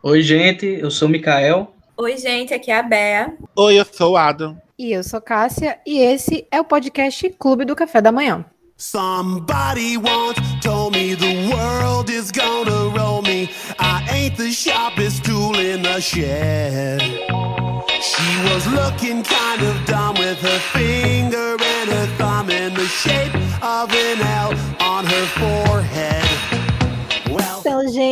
Oi, gente, eu sou o Mikael. Oi, gente, aqui é a Bea. Oi, eu sou o Adam. E eu sou Cássia, e esse é o podcast Clube do Café da Manhã. Somebody once told me the world is gonna roll me. I ain't the sharpest tool in the shed. She was looking kind of dumb with her finger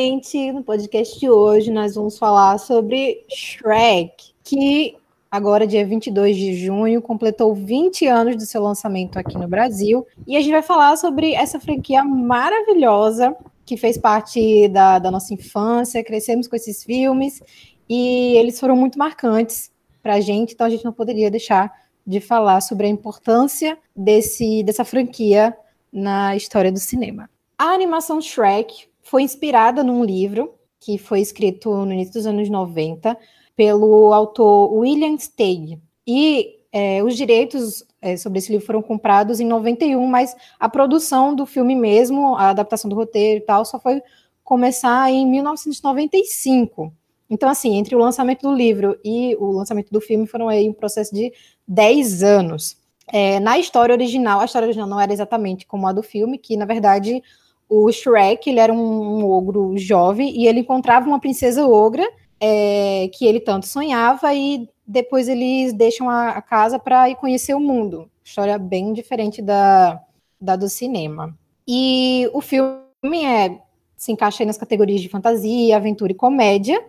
gente, no podcast de hoje nós vamos falar sobre Shrek, que agora, dia 22 de junho, completou 20 anos do seu lançamento aqui no Brasil. E a gente vai falar sobre essa franquia maravilhosa que fez parte da, da nossa infância, crescemos com esses filmes e eles foram muito marcantes para a gente, então a gente não poderia deixar de falar sobre a importância desse, dessa franquia na história do cinema. A animação Shrek foi inspirada num livro que foi escrito no início dos anos 90 pelo autor William Steig. E é, os direitos é, sobre esse livro foram comprados em 91, mas a produção do filme mesmo, a adaptação do roteiro e tal, só foi começar em 1995. Então, assim, entre o lançamento do livro e o lançamento do filme foram aí um processo de 10 anos. É, na história original, a história original não era exatamente como a do filme, que, na verdade, o Shrek, ele era um, um ogro jovem e ele encontrava uma princesa ogra é, que ele tanto sonhava e depois eles deixam a, a casa para ir conhecer o mundo. História bem diferente da, da do cinema. E o filme é, se encaixa nas categorias de fantasia, aventura e comédia.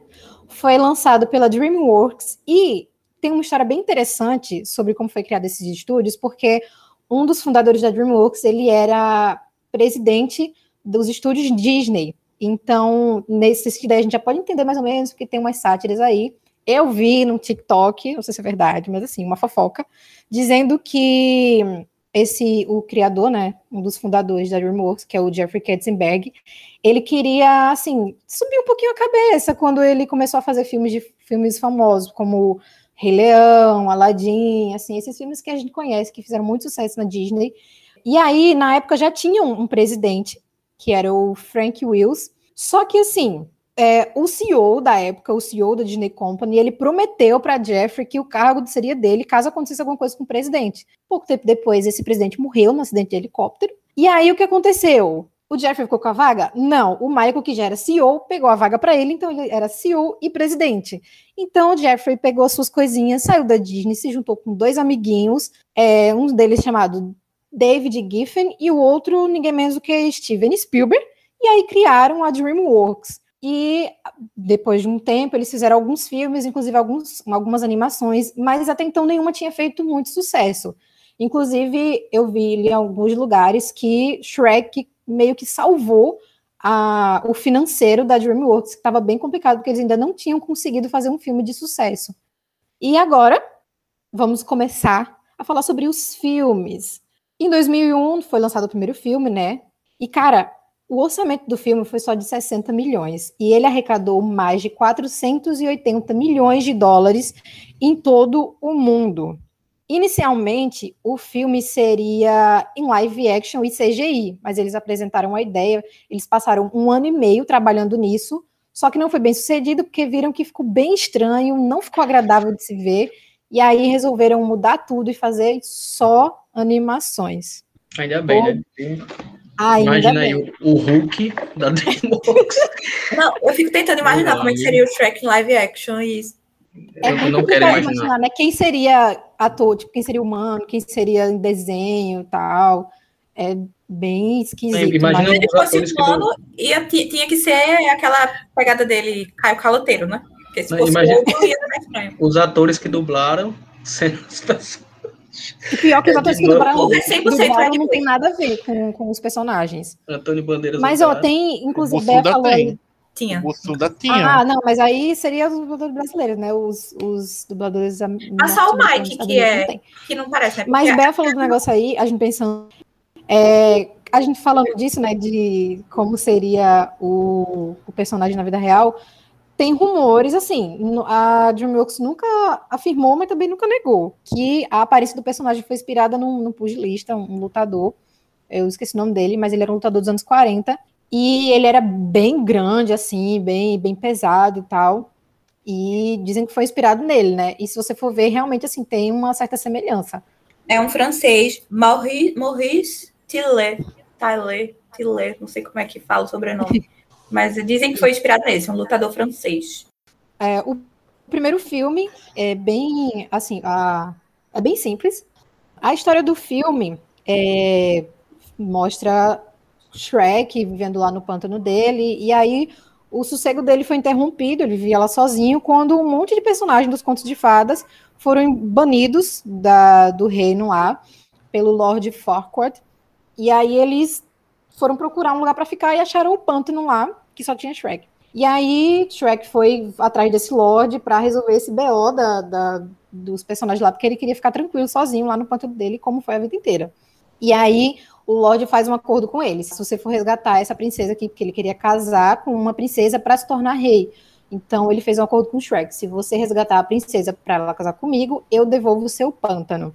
Foi lançado pela DreamWorks e tem uma história bem interessante sobre como foi criado esses estúdios, porque um dos fundadores da DreamWorks, ele era presidente dos estúdios Disney. Então, nesse sentido a gente já pode entender mais ou menos, porque tem umas sátiras aí. Eu vi no TikTok, não sei se é verdade, mas assim, uma fofoca, dizendo que esse, o criador, né, um dos fundadores da DreamWorks, que é o Jeffrey Katzenberg, ele queria, assim, subir um pouquinho a cabeça quando ele começou a fazer filmes de filmes famosos, como Rei Leão, Aladdin, assim, esses filmes que a gente conhece, que fizeram muito sucesso na Disney. E aí, na época, já tinha um, um presidente, que era o Frank Wills, só que, assim, é, o CEO da época, o CEO da Disney Company, ele prometeu para Jeffrey que o cargo seria dele caso acontecesse alguma coisa com o presidente. Pouco tempo depois, esse presidente morreu num acidente de helicóptero. E aí, o que aconteceu? O Jeffrey ficou com a vaga? Não, o Michael, que já era CEO, pegou a vaga para ele, então ele era CEO e presidente. Então o Jeffrey pegou suas coisinhas, saiu da Disney, se juntou com dois amiguinhos, é, um deles chamado David Giffen e o outro ninguém menos do que Steven Spielberg, e aí criaram a DreamWorks. E depois de um tempo, eles fizeram alguns filmes, inclusive alguns, algumas animações, mas até então nenhuma tinha feito muito sucesso. Inclusive, eu vi em alguns lugares que Shrek meio que salvou a, o financeiro da DreamWorks, que estava bem complicado, porque eles ainda não tinham conseguido fazer um filme de sucesso. E agora, vamos começar a falar sobre os filmes. Em 2001 foi lançado o primeiro filme, né? E, cara, o orçamento do filme foi só de 60 milhões e ele arrecadou mais de 480 milhões de dólares em todo o mundo. Inicialmente, o filme seria em live action e CGI, mas eles apresentaram a ideia, eles passaram um ano e meio trabalhando nisso, só que não foi bem sucedido porque viram que ficou bem estranho, não ficou agradável de se ver, e aí resolveram mudar tudo e fazer só animações. Ainda bem, Bom, né? Ainda Imagina bem. aí o, o Hulk da DreamWorks. Não, eu fico tentando imaginar Não, como é que aí- seria o Shrek em live action e É eu muito não quero complicado imaginar. né? Quem seria ator, tipo, quem seria humano, quem seria em desenho e tal. É bem esquisito. Imagina mas- se ele os fosse atores que humano, ia, ti- tinha que ser aquela pegada dele, Caio Caloteiro, né? Porque se Não, fosse imagina- outro, ia ser mais estranho. Os atores que dublaram sendo as pessoas. E pior que os É, atores que de dublaram, novo. É 100% dublaram Red não tem nada a ver com, com os personagens. Antônio Bandeiras. Mas, ó, dublaram. tem, inclusive, O Bea Bussunda falou aí. tem. Tinha. O tinha. Ah, não, mas aí seria os dubladores brasileiros, né? Os, os dubladores. Mas só o Mike, que é- não. Que não parece, né? Mas Bea falou do negócio aí, a gente pensando. é, a gente falando disso, né? De como seria o, o personagem na vida real. Tem rumores, assim, a DreamWorks nunca afirmou, mas também nunca negou, que a aparência do personagem foi inspirada num, num pugilista, um lutador, eu esqueci o nome dele, mas ele era um lutador dos anos 40, E ele era bem grande, assim, bem, bem pesado e tal. E dizem que foi inspirado nele, né? E se você for ver, realmente, assim, tem uma certa semelhança. É um francês, Maurice, Maurice Tillet, Tillet, Tillet, não sei como é que fala o sobrenome. Mas dizem que foi inspirado nesse, um lutador francês. É, o primeiro filme é bem, assim, a, é bem simples. A história do filme é, mostra Shrek vivendo lá no pântano dele, e aí o sossego dele foi interrompido, ele vivia lá sozinho, quando um monte de personagens dos contos de fadas foram banidos da, do reino lá, pelo Lord Farquaad, e aí eles foram procurar um lugar para ficar e acharam o pântano lá, que só tinha Shrek. E aí Shrek foi atrás desse Lord para resolver esse BO da, da, dos personagens lá, porque ele queria ficar tranquilo sozinho lá no pântano dele, como foi a vida inteira. E aí o Lorde faz um acordo com ele. Se você for resgatar essa princesa aqui, porque ele queria casar com uma princesa para se tornar rei. Então ele fez um acordo com o Shrek. Se você resgatar a princesa para ela casar comigo, eu devolvo o seu pântano.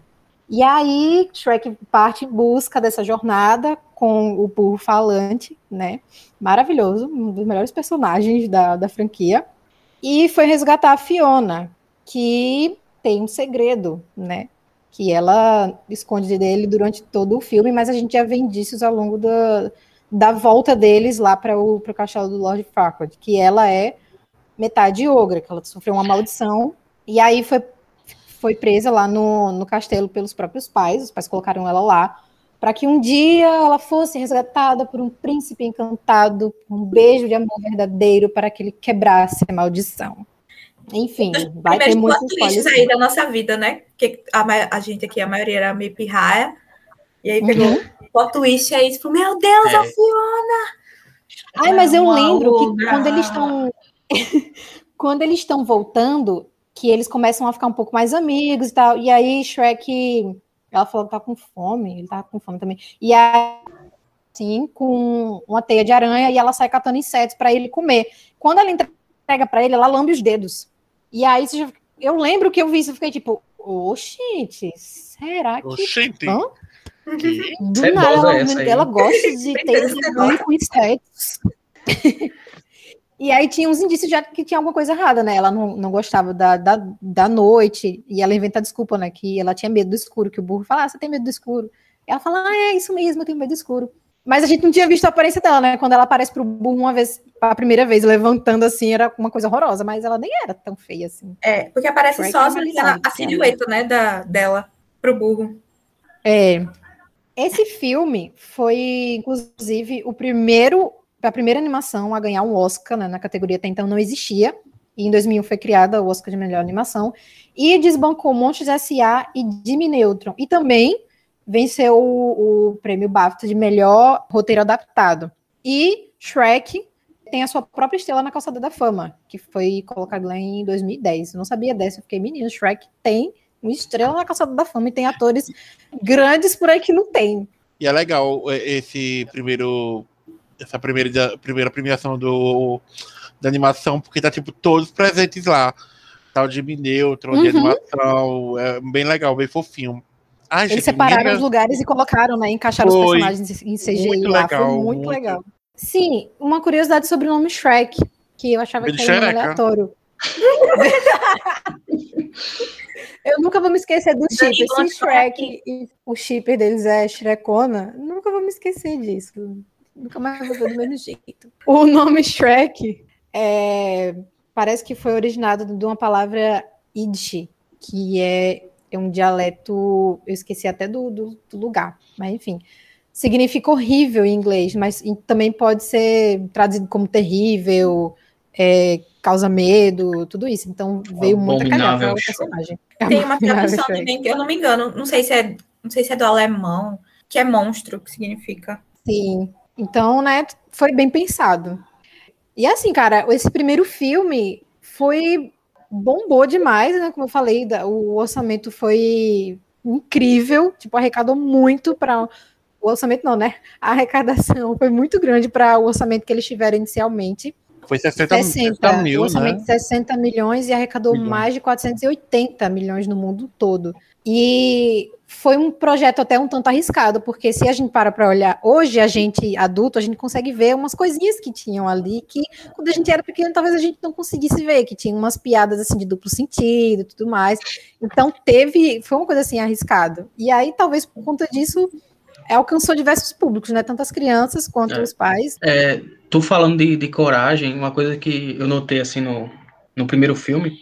E aí Shrek parte em busca dessa jornada com o burro falante, né? Maravilhoso, um dos melhores personagens da, da franquia. E foi resgatar a Fiona, que tem um segredo, né? que ela esconde dele durante todo o filme, mas a gente já vê indícios ao longo da, da volta deles lá para o castelo do Lord Farquaad, que ela é metade ogra, que ela sofreu uma maldição, e aí foi, foi presa lá no, no castelo pelos próprios pais, os pais colocaram ela lá, para que um dia ela fosse resgatada por um príncipe encantado, um beijo de amor verdadeiro para que ele quebrasse a maldição. Enfim, vai ter muitos twists aí da nossa vida, né? Que a, a, gente aqui, a maioria era meio pirraia. E aí pegou uhum. o plot twist aí, tipo, meu Deus, é. a Fiona! Ai, mas eu lembro que quando eles estão. quando eles estão voltando, que eles começam a ficar um pouco mais amigos e tal. E aí, Shrek. Ela falou que tá com fome, ele tá com fome também. E aí, assim, com uma teia de aranha, e ela sai catando insetos para ele comer. Quando ela entrega para ele, ela lambe os dedos. E aí eu lembro que eu vi isso, eu fiquei tipo, oxente, será que. Oxente. Hã? Que... Do é nada, ela, ela, gosta de ter com insetos. e aí tinha uns indícios já que tinha alguma coisa errada, né? Ela não, não gostava da, da, da noite, e ela inventa desculpa, né? Que ela tinha medo do escuro, que o burro fala, ah, você tem medo do escuro. E ela fala, ah, é isso mesmo, eu tenho medo do escuro. Mas a gente não tinha visto a aparência dela, né? Quando ela aparece pro burro uma vez, a primeira vez, levantando assim, era uma coisa horrorosa, mas ela nem era tão feia assim. É, porque aparece só a, a silhueta, né, da, dela pro burro. É. Esse filme foi, inclusive, o primeiro, a primeira animação a ganhar um Oscar, né, na categoria até então não existia. E em 2001 foi criada o Oscar de melhor animação. E desbancou Monstros S.A. e Jimmy Neutron. E também venceu o, o prêmio BAFTA de melhor roteiro adaptado. E Shrek tem a sua própria estrela na Calçada da Fama, que foi colocado lá em 2010. Eu não sabia dessa, eu fiquei, menino, Shrek tem uma estrela na Calçada da Fama e tem atores grandes por aí que não tem. E é legal é, esse primeiro essa primeira, primeira premiação do, da animação, porque tá tipo todos presentes lá. Tal de Neutron, uhum. de animação, é bem legal, bem fofinho. Ai, Eles separaram os lugares e colocaram, né? Encaixaram foi. os personagens em CGI muito lá. Legal, foi muito, muito, legal. Sim, uma curiosidade sobre o nome Shrek, que eu achava que era um aleatório. eu nunca vou me esquecer do chip. Se Shrek e o shipper deles é Shrekona, nunca vou me esquecer disso. Nunca mais vou ver do mesmo jeito. O nome Shrek é, parece que foi originado de uma palavra Yiddish, que é é um dialeto, eu esqueci até do, do, do lugar, mas enfim, significa horrível em inglês, mas também pode ser traduzido como terrível, é, causa medo, tudo isso. Então veio muita personagem. Tem uma tradução também, que eu não me engano, não sei se é, não sei se é do alemão, que é monstro, que significa. Sim. Então, né, foi bem pensado. E assim, cara, esse primeiro filme foi bombou demais, né? Como eu falei, o orçamento foi incrível, tipo, arrecadou muito para o orçamento não, né? A arrecadação foi muito grande para o orçamento que eles tiveram inicialmente. Foi 60, 60, 60 mil, o orçamento né? de 60 milhões e arrecadou Milhões. mais de 480 milhões no mundo todo. E foi um projeto até um tanto arriscado, porque se a gente para para olhar, hoje a gente adulto, a gente consegue ver umas coisinhas que tinham ali que quando a gente era pequeno talvez a gente não conseguisse ver, que tinha umas piadas assim de duplo sentido e tudo mais. Então teve, foi uma coisa assim arriscado. E aí talvez por conta disso alcançou diversos públicos, né? Tanto as crianças quanto É. os pais. É, tu falando de, de coragem, uma coisa que eu notei assim no, no primeiro filme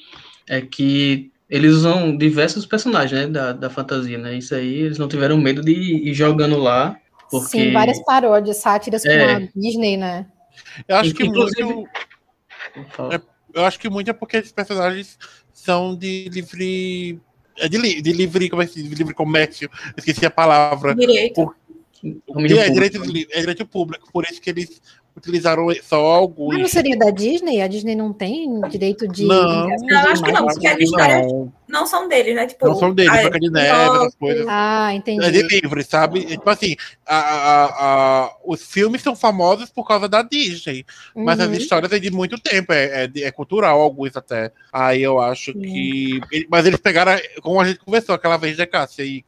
é que eles usam diversos personagens né, da, da fantasia, né? Isso aí eles não tiveram medo de ir jogando lá, porque Sim, várias paródias, sátiras com É. a Disney, né? Eu acho que Inclusive- muito. Fala. Eu acho que muito é porque esses personagens são de livre. É de, li- de livre. Como é que? De livre comércio. Esqueci a palavra. Direito. domínio É, público, direito, de- é direito público, por isso que eles utilizaram só alguns. Mas não seria da Disney? A Disney não tem direito de. Não, Não, eu acho que não, porque as histórias não, não são deles, né? Tipo, não são deles, a- Branca de Neve, essas coisas. Ah, entendi. É de livre, sabe? Tipo assim, a, a- a- os filmes são famosos por causa da Disney, mas as Uhum. histórias é de muito tempo, é, é, de- é cultural, alguns até. Aí eu acho Sim. que. Mas eles pegaram, como a gente conversou aquela vez da Cássia, e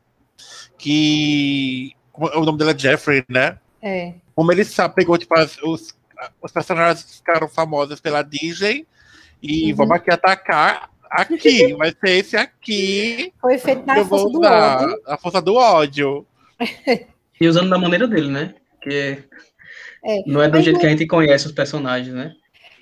que. O nome dele é Jeffrey, né? É. Como ele sabe, pegou, tipo, as- os, os personagens que ficaram famosos pela Disney e Uhum. vamos aqui atacar. Aqui, vai ser esse aqui. Foi feito na força do ódio. A força do ódio. E usando da maneira dele, né? Que É. não é do Mas jeito que a gente conhece os personagens, né?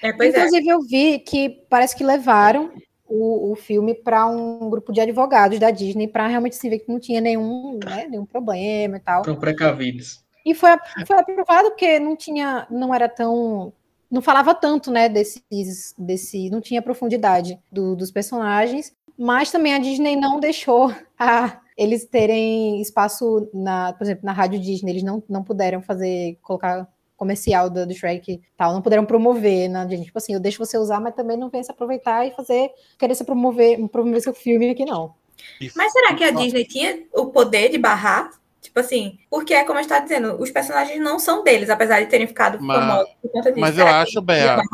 É, pois é. Inclusive, eu vi que parece que levaram o, o filme para um grupo de advogados da Disney para realmente se ver que não tinha nenhum, né, nenhum problema e tal. São precavidos. E foi, foi aprovado porque não tinha, não era tão, não falava tanto, né, desses, desse, não tinha profundidade do- dos personagens, mas também a Disney não deixou a, eles terem espaço na, por exemplo, na rádio Disney, eles não, não puderam fazer, colocar comercial do, do Shrek e tal, não puderam promover na Disney, tipo assim, eu deixo você usar, mas também não venha se aproveitar e fazer, querer se promover, promover seu filme aqui não. Mas será que a Disney tinha o poder de barrar? Tipo assim, porque é como eu estava dizendo, os personagens não são deles, apesar de terem ficado Mas- famosos por conta disso. Mas eu que acho, Bea, barrar?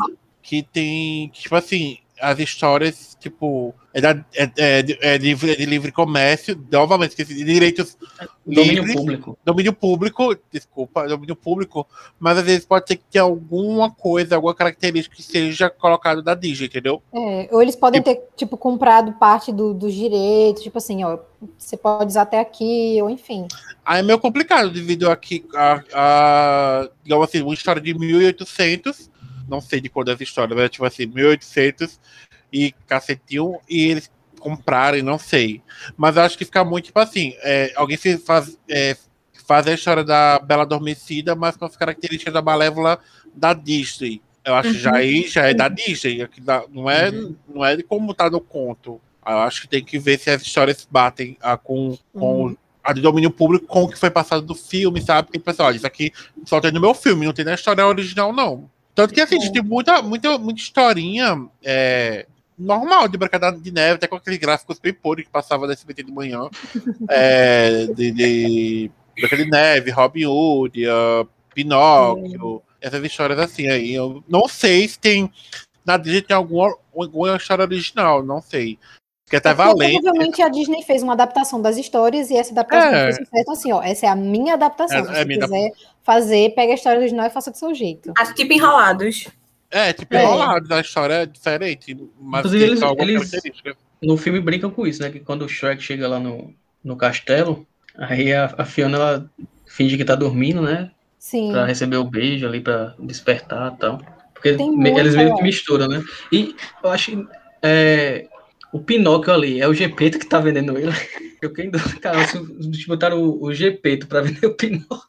que tem, tipo assim, as histórias, tipo, é, da- é- é de, é livre, é de livre comércio, novamente, esqueci, de direitos Domínio livres, público. domínio público, desculpa, domínio público, mas às vezes pode ter que ter alguma coisa, alguma característica que seja colocado da Disney, entendeu? É, ou eles podem ter, tipo, comprado parte do- dos direitos, tipo assim, ó, você pode usar até aqui, ou enfim. Aí é meio complicado devido a que, a, a, digamos assim, uma história de 1800, não sei de quando é essa história, mas tipo assim, 1800 e cacetinho, e eles comprarem, não sei. Mas eu acho que fica muito, tipo assim, é, alguém se faz, é, faz a história da Bela Adormecida, mas com as características da Malévola da Disney. Eu acho que já aí já é da Disney, aqui da- não, é, não é de como tá no conto. Eu acho que tem que ver se as histórias batem ah, com, com Uhum. a de domínio público com o que foi passado do filme, sabe? Porque, pessoal, isso aqui só tem no meu filme, não tem na história original, não. Tanto que, assim, É. tem muita, muita, muita historinha é, normal de Branca de Neve, até com aqueles gráficos bem podres que passava da SBT de manhã. é, de, de Branca de Neve, Robin Hood, ah, Pinóquio, essas histórias assim aí. Eu não sei se tem. Na Disney tem alguma, alguma história original, não sei. Porque até É porque, valente. Provavelmente a Disney fez uma adaptação das histórias e essa adaptação É. fez sucesso então, assim, ó, essa é a minha adaptação. É, Se é você quiser fazer, pega a história original e faça do seu jeito. Acho tipo enrolados. É, tipo, É. enrolado, a história é diferente. Mas Inclusive, eles- eles-. No filme brincam com isso, né? Que quando o Shrek chega lá no, no castelo, aí a, a Fiona ela finge que tá dormindo, né? Sim. Pra receber o beijo ali, pra despertar e tal. Porque Tem eles meio que misturam, né? E eu acho que é, o Pinóquio ali é o Gepeto que tá vendendo ele. Eu fiquei em dúvida, cara, se os bichos botaram o, o Gepeto pra vender o Pinóquio,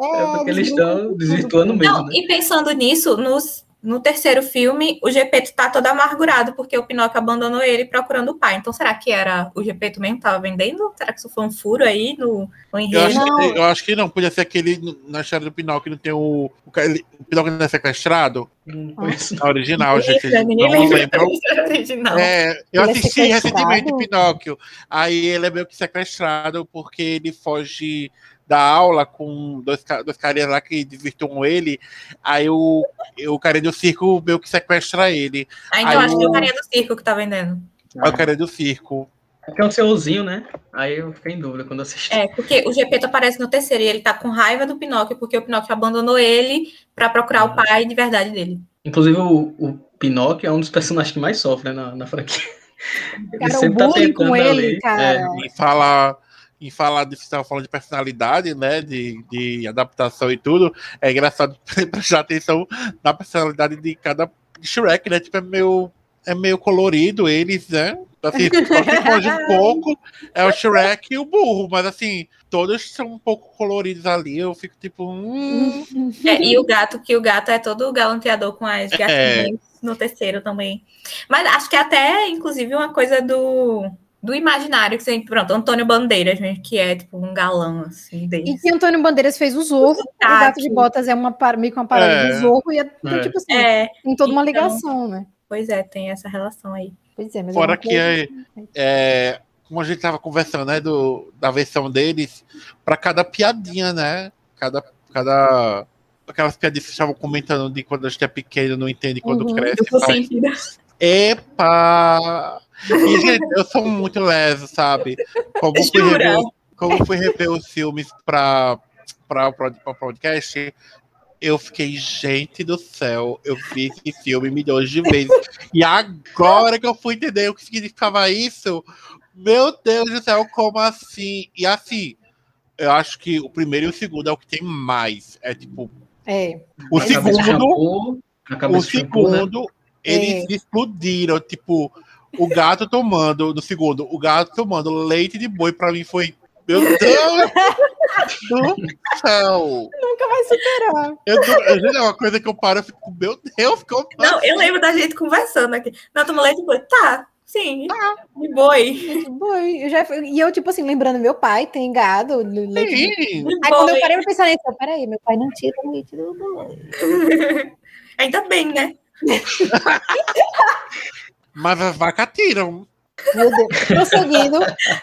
é porque eles estão desvirtuando mesmo, Não, né? e pensando nisso, nos- no terceiro filme, o Gepeto tá todo amargurado porque o Pinóquio abandonou ele procurando o pai. Então, será que era o Gepeto mesmo que tava vendendo? Será que isso foi um furo aí no, no Eu enredo? acho, Não. que, eu acho que não, podia ser aquele na história do Pinóquio, não tem o. O, ele- o Pinóquio não é sequestrado? Não conheço, não. A original, gente. Ninguém Não original. É, eu Ele é assisti sequestrado? recentemente Pinóquio. Aí ele é meio que sequestrado porque ele foge dar aula com dois, dois carinhas lá que desvirtuam ele. Aí o, o carinha do circo meio que sequestra ele. Ainda eu Aí acho que é o- o carinha do circo que tá vendendo. Aí o carinha do circo. Porque é um seuzinho, né? Aí eu fiquei em dúvida quando assisti. É, porque o Gepeto aparece no terceiro e ele tá com raiva do Pinóquio, porque o Pinóquio abandonou ele pra procurar o pai de verdade dele. Inclusive, o, o Pinóquio é um dos personagens que mais sofre né, na, na franquia. Ele Cara, o sempre tá bullying com tentando ele, ali, cara. é, Em falar, em falar de, você estava falando de personalidade, né? De, de adaptação e tudo. É engraçado prestar atenção na personalidade de cada Shrek, né? Tipo, é meio, é meio colorido eles, né? Assim, foge um pouco é o Shrek e o burro, mas assim, todos são um pouco coloridos ali. Eu fico tipo, hum, É, e o gato, que o gato é todo galanteador com as É. gatinhas no terceiro também. Mas acho que até, inclusive, uma coisa do, do imaginário que sempre, pronto, Antônio Bandeiras, né, que é tipo um galão, assim, E deles. que Antônio Bandeiras fez o Zorro. O Gato de Botas é uma, par- meio que uma parada É. do Zorro. E é, então, É. tipo assim, É, tem toda uma então- ligação, né? pois é, tem essa relação aí. Pois é, mas Fora uma que coisa- é, é, como a gente tava conversando, né, do, da versão deles, para cada piadinha, né? Cada, cada aquelas piadinhas que vocês estavam comentando de quando a gente é pequeno, não entende quando Uhum. cresce. Faz. Epa! E, gente, eu sou muito leso, sabe? Como fui rever, como fui rever os filmes para para o podcast, eu fiquei, gente do céu, eu vi esse filme milhões de vezes. E agora que eu fui entender o que significava isso, meu Deus do céu, como assim? E assim, eu acho que o primeiro e o segundo é o que tem mais. É tipo, É. o segundo o shampoo, né? Eles explodiram. Tipo, o gato tomando, no segundo, o gato tomando leite de boi, pra mim foi. Meu Deus do céu! Nunca vai superar. Eu, eu, é uma coisa que eu paro e fico, meu Deus, como Não, eu lembro da gente conversando aqui. Não, toma leite de boi. Tá, sim, de boi. Boi, eu já, e eu, tipo assim, lembrando, meu pai tem gado, leite de- Sim, De Aí quando eu parei pra pensar nisso, eu, peraí, meu pai não tira o leite do boi. Ainda bem, né? mas as vacas tiram. Meu Deus. Prosseguindo,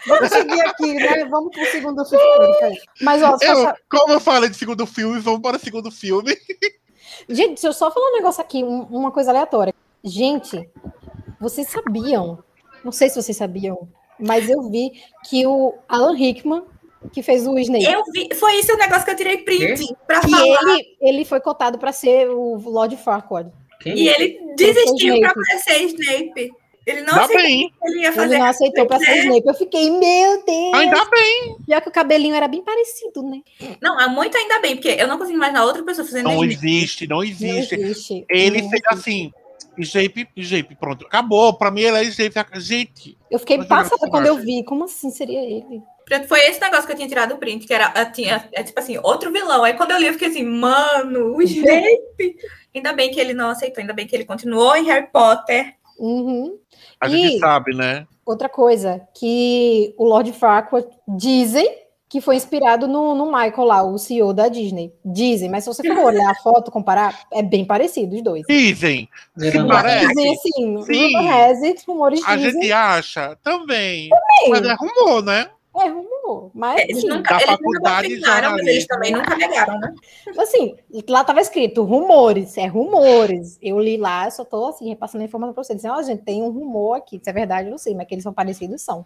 vamos seguir aqui, né? Vamos pro segundo filme. Mas, ó, Eu, só- como eu falei de segundo filme, vamos para o segundo filme. gente, deixa eu só falar um negócio aqui, um- uma coisa aleatória. Gente, vocês sabiam, não sei se vocês sabiam, mas eu vi que o Alan Rickman, que fez o Snape, Eu vi, foi isso o negócio que eu tirei print pra que falar. ele, ele foi cotado para ser o Lord Farquaad. Quem? E ele desistiu pra ser Snape. Ele não aceitou bem, que ele ia fazer. Ele não aceitou para ser Snape. Eu fiquei, meu Deus! ainda bem. Pior que o cabelinho era bem parecido, né? Não, é muito ainda bem, porque eu não consigo imaginar outra pessoa fazendo Não Snape. existe, não Não existe. existe. Ele Não fez existe. assim, Snape, Snape, pronto, acabou. Pra mim ele é Snape. Gente, Eu fiquei passada quando eu vi. Como assim seria ele? Foi esse negócio que eu tinha tirado o print, que era tinha, é tipo assim, outro vilão. Aí quando eu li, eu fiquei assim, mano, o Snape. Ainda bem que ele não aceitou, ainda bem que ele continuou em Harry Potter. Uhum. a E- gente sabe, né? Outra coisa, que o Lord Farquaad dizem que foi inspirado no, no Michael lá, o CEO da Disney. Dizem, mas se você for olhar a foto, comparar, é bem parecido os dois. Dizem, Zerando Parece. a- Dizem assim, Sim. rumores a dizem, gente acha também. Sim. Mas é rumor, né? É rumor, mas Eles assim, nunca, da eles nunca faculdade de confirmaram, mas eles também nunca negaram, né? assim, lá tava escrito rumores, é rumores. Eu li lá, só tô assim, repassando a informação pra vocês. Dizendo, ó, gente, tem um rumor aqui, se é verdade, eu não sei, mas que eles são parecidos, são.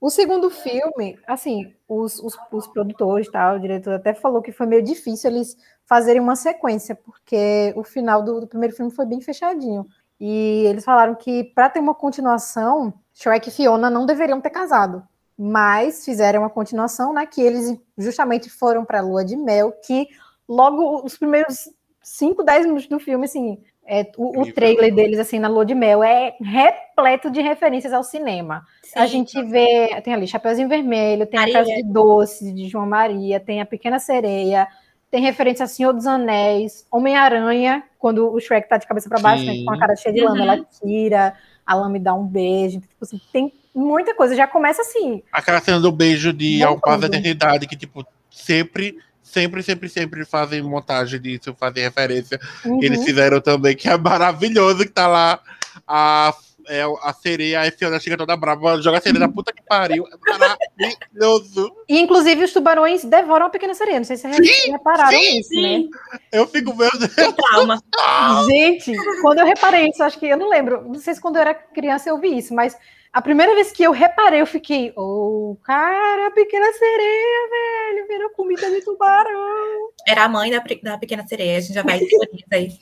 O segundo filme, assim, os, os, os produtores, tal, o diretor até falou que foi meio difícil eles fazerem uma sequência, porque o final do, do primeiro filme foi bem fechadinho. E eles falaram que para ter uma continuação, Shrek e Fiona não deveriam ter casado. Mas fizeram uma continuação, né? Que eles justamente foram para a lua de mel, que logo os primeiros 5, 10 minutos do filme, assim, é, o, o trailer deles, assim, na lua de mel, é repleto de referências ao cinema. A Sim. gente vê, tem ali Chapeuzinho Vermelho, tem Maria. a Casa de Doce, de João Maria, tem a Pequena Sereia, tem referência a Senhor dos Anéis, Homem-Aranha, quando o Shrek tá de cabeça para baixo, né, com a cara cheia de lama, Uhum. ela tira, a lama dá um beijo, tipo assim, tem muita coisa, já começa assim, Aquela cena do beijo de Ao Paz da. Eternidade, que, tipo, sempre, sempre, sempre, sempre fazem montagem disso, fazem referência. uhum, Eles fizeram também, que é maravilhoso, que tá lá a, é a sereia, a Fiona chega toda brava, joga a sereia da puta que pariu. É maravilhoso. E, inclusive, os tubarões devoram a pequena sereia. Não sei se vocês Sim, repararam sim, nisso, né? Eu fico, meu Deus. Gente, quando eu reparei isso, acho que eu não lembro. Não sei se quando eu era criança eu vi isso, mas a primeira vez que eu reparei, eu fiquei, oh, cara, a pequena sereia, velho, virou comida de tubarão. Era a mãe da, da pequena sereia. A gente já vai aí.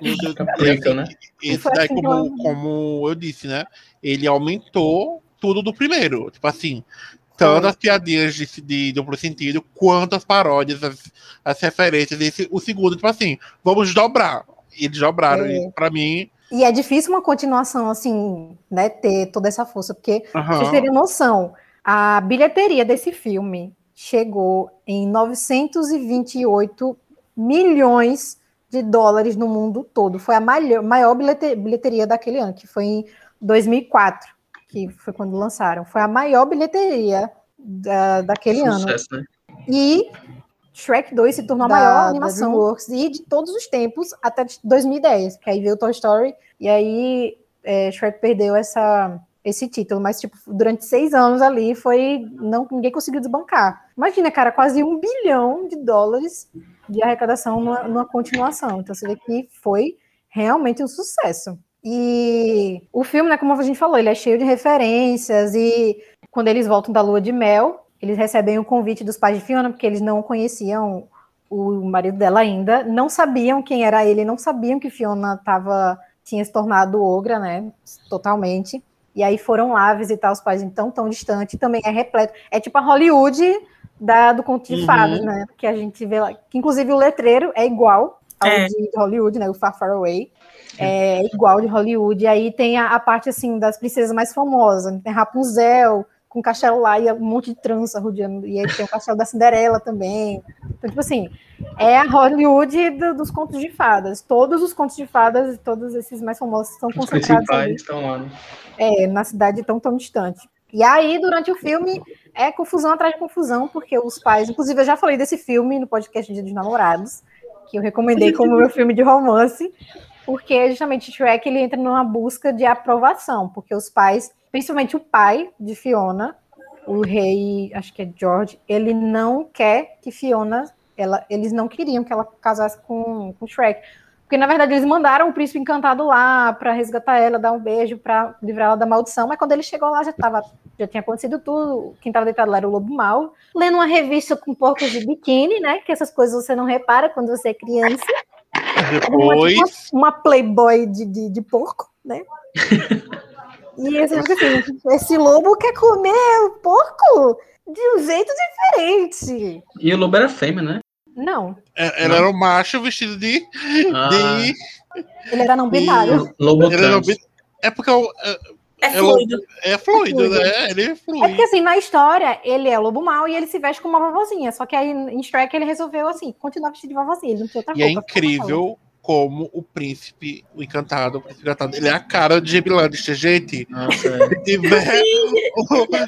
Meu Deus. Caprica, né? Esse daí, assim como, como eu disse, né? Ele aumentou tudo do primeiro. Tipo assim, tanto as piadinhas de, de duplo sentido, quanto as paródias, as, as referências. Esse, o segundo, tipo assim, vamos dobrar. Eles dobraram. É. E pra mim, E é difícil uma continuação assim, né, ter toda essa força, porque aham, vocês terem noção, a bilheteria desse filme chegou em 928 milhões de dólares no mundo todo. Foi a maior, maior bilhete- bilheteria daquele ano, que foi em 2004, que foi quando lançaram. Foi a maior bilheteria da, daquele ano. Sucesso, né? E Shrek 2 se tornou a maior da animação DreamWorks e de todos os tempos até 2010, que aí veio Toy Story e aí é, Shrek perdeu essa, esse título, mas tipo durante seis anos ali foi não ninguém conseguiu desbancar. Imagina, cara, quase um bilhão de dólares de arrecadação numa, numa continuação. Então você vê que foi realmente um sucesso. E o filme, né, como a gente falou, ele é cheio de referências e quando eles voltam da lua de mel, eles recebem o convite dos pais de Fiona, porque eles não conheciam o marido dela ainda, não sabiam quem era ele, não sabiam que Fiona tava, tinha se tornado ogra, né? Totalmente. E aí foram lá visitar os pais então tão distante, também é repleto. É tipo a Hollywood da, do conto de Uhum. fadas, né? Que a gente vê lá. Que inclusive o letreiro é igual ao É. de Hollywood, né? O Far Far Away. É igual de Hollywood. E aí tem a, a parte assim das princesas mais famosas. Tem Rapunzel, com castelo lá e um monte de trança rodeando. E aí tem o castelo da Cinderela também. Então, tipo assim, é a Hollywood do- dos contos de fadas. Todos os contos de fadas, todos esses mais famosos, são Os concentrados ali, estão lá. né? é, na cidade tão, tão distante. E aí, durante o filme, é confusão atrás de confusão, porque os pais. Inclusive, eu já falei desse filme no podcast Dia dos Namorados, que eu recomendei como meu filme de romance, porque justamente Shrek ele entra numa busca de aprovação, porque os pais, principalmente o pai de Fiona, o rei, acho que é George, ele não quer que Fiona, ela, eles não queriam que ela casasse com, com Shrek. Porque, na verdade, eles mandaram o príncipe encantado lá para resgatar ela, dar um beijo para livrar ela da maldição, mas quando ele chegou lá já tava, já tinha acontecido tudo. Quem estava deitado lá era o lobo mau, lendo uma revista com porcos de biquíni, né? Que essas coisas você não repara quando você é criança. depois. Uma, uma playboy de, de, de porco, né? E assim, assim, esse lobo quer comer o porco de um jeito diferente. E o lobo era fêmea, né? Não, é- Ela era um macho vestido de. Ah, de ele era não binário. lobo era um trans. bi- é porque é o- é, É Ela- fluido. é fluido, fluido. né? Ele é É fluido. porque assim, na história, ele é lobo mau e ele se veste como uma vovozinha. Só que aí em Shrek ele resolveu assim, continuar vestido de vovozinha. Ele não tem outra E é roupa. incrível como o príncipe, o encantado, o príncipe encantado, ele é a cara de Jamie Lannister, gente. Nossa, é. Se tiver,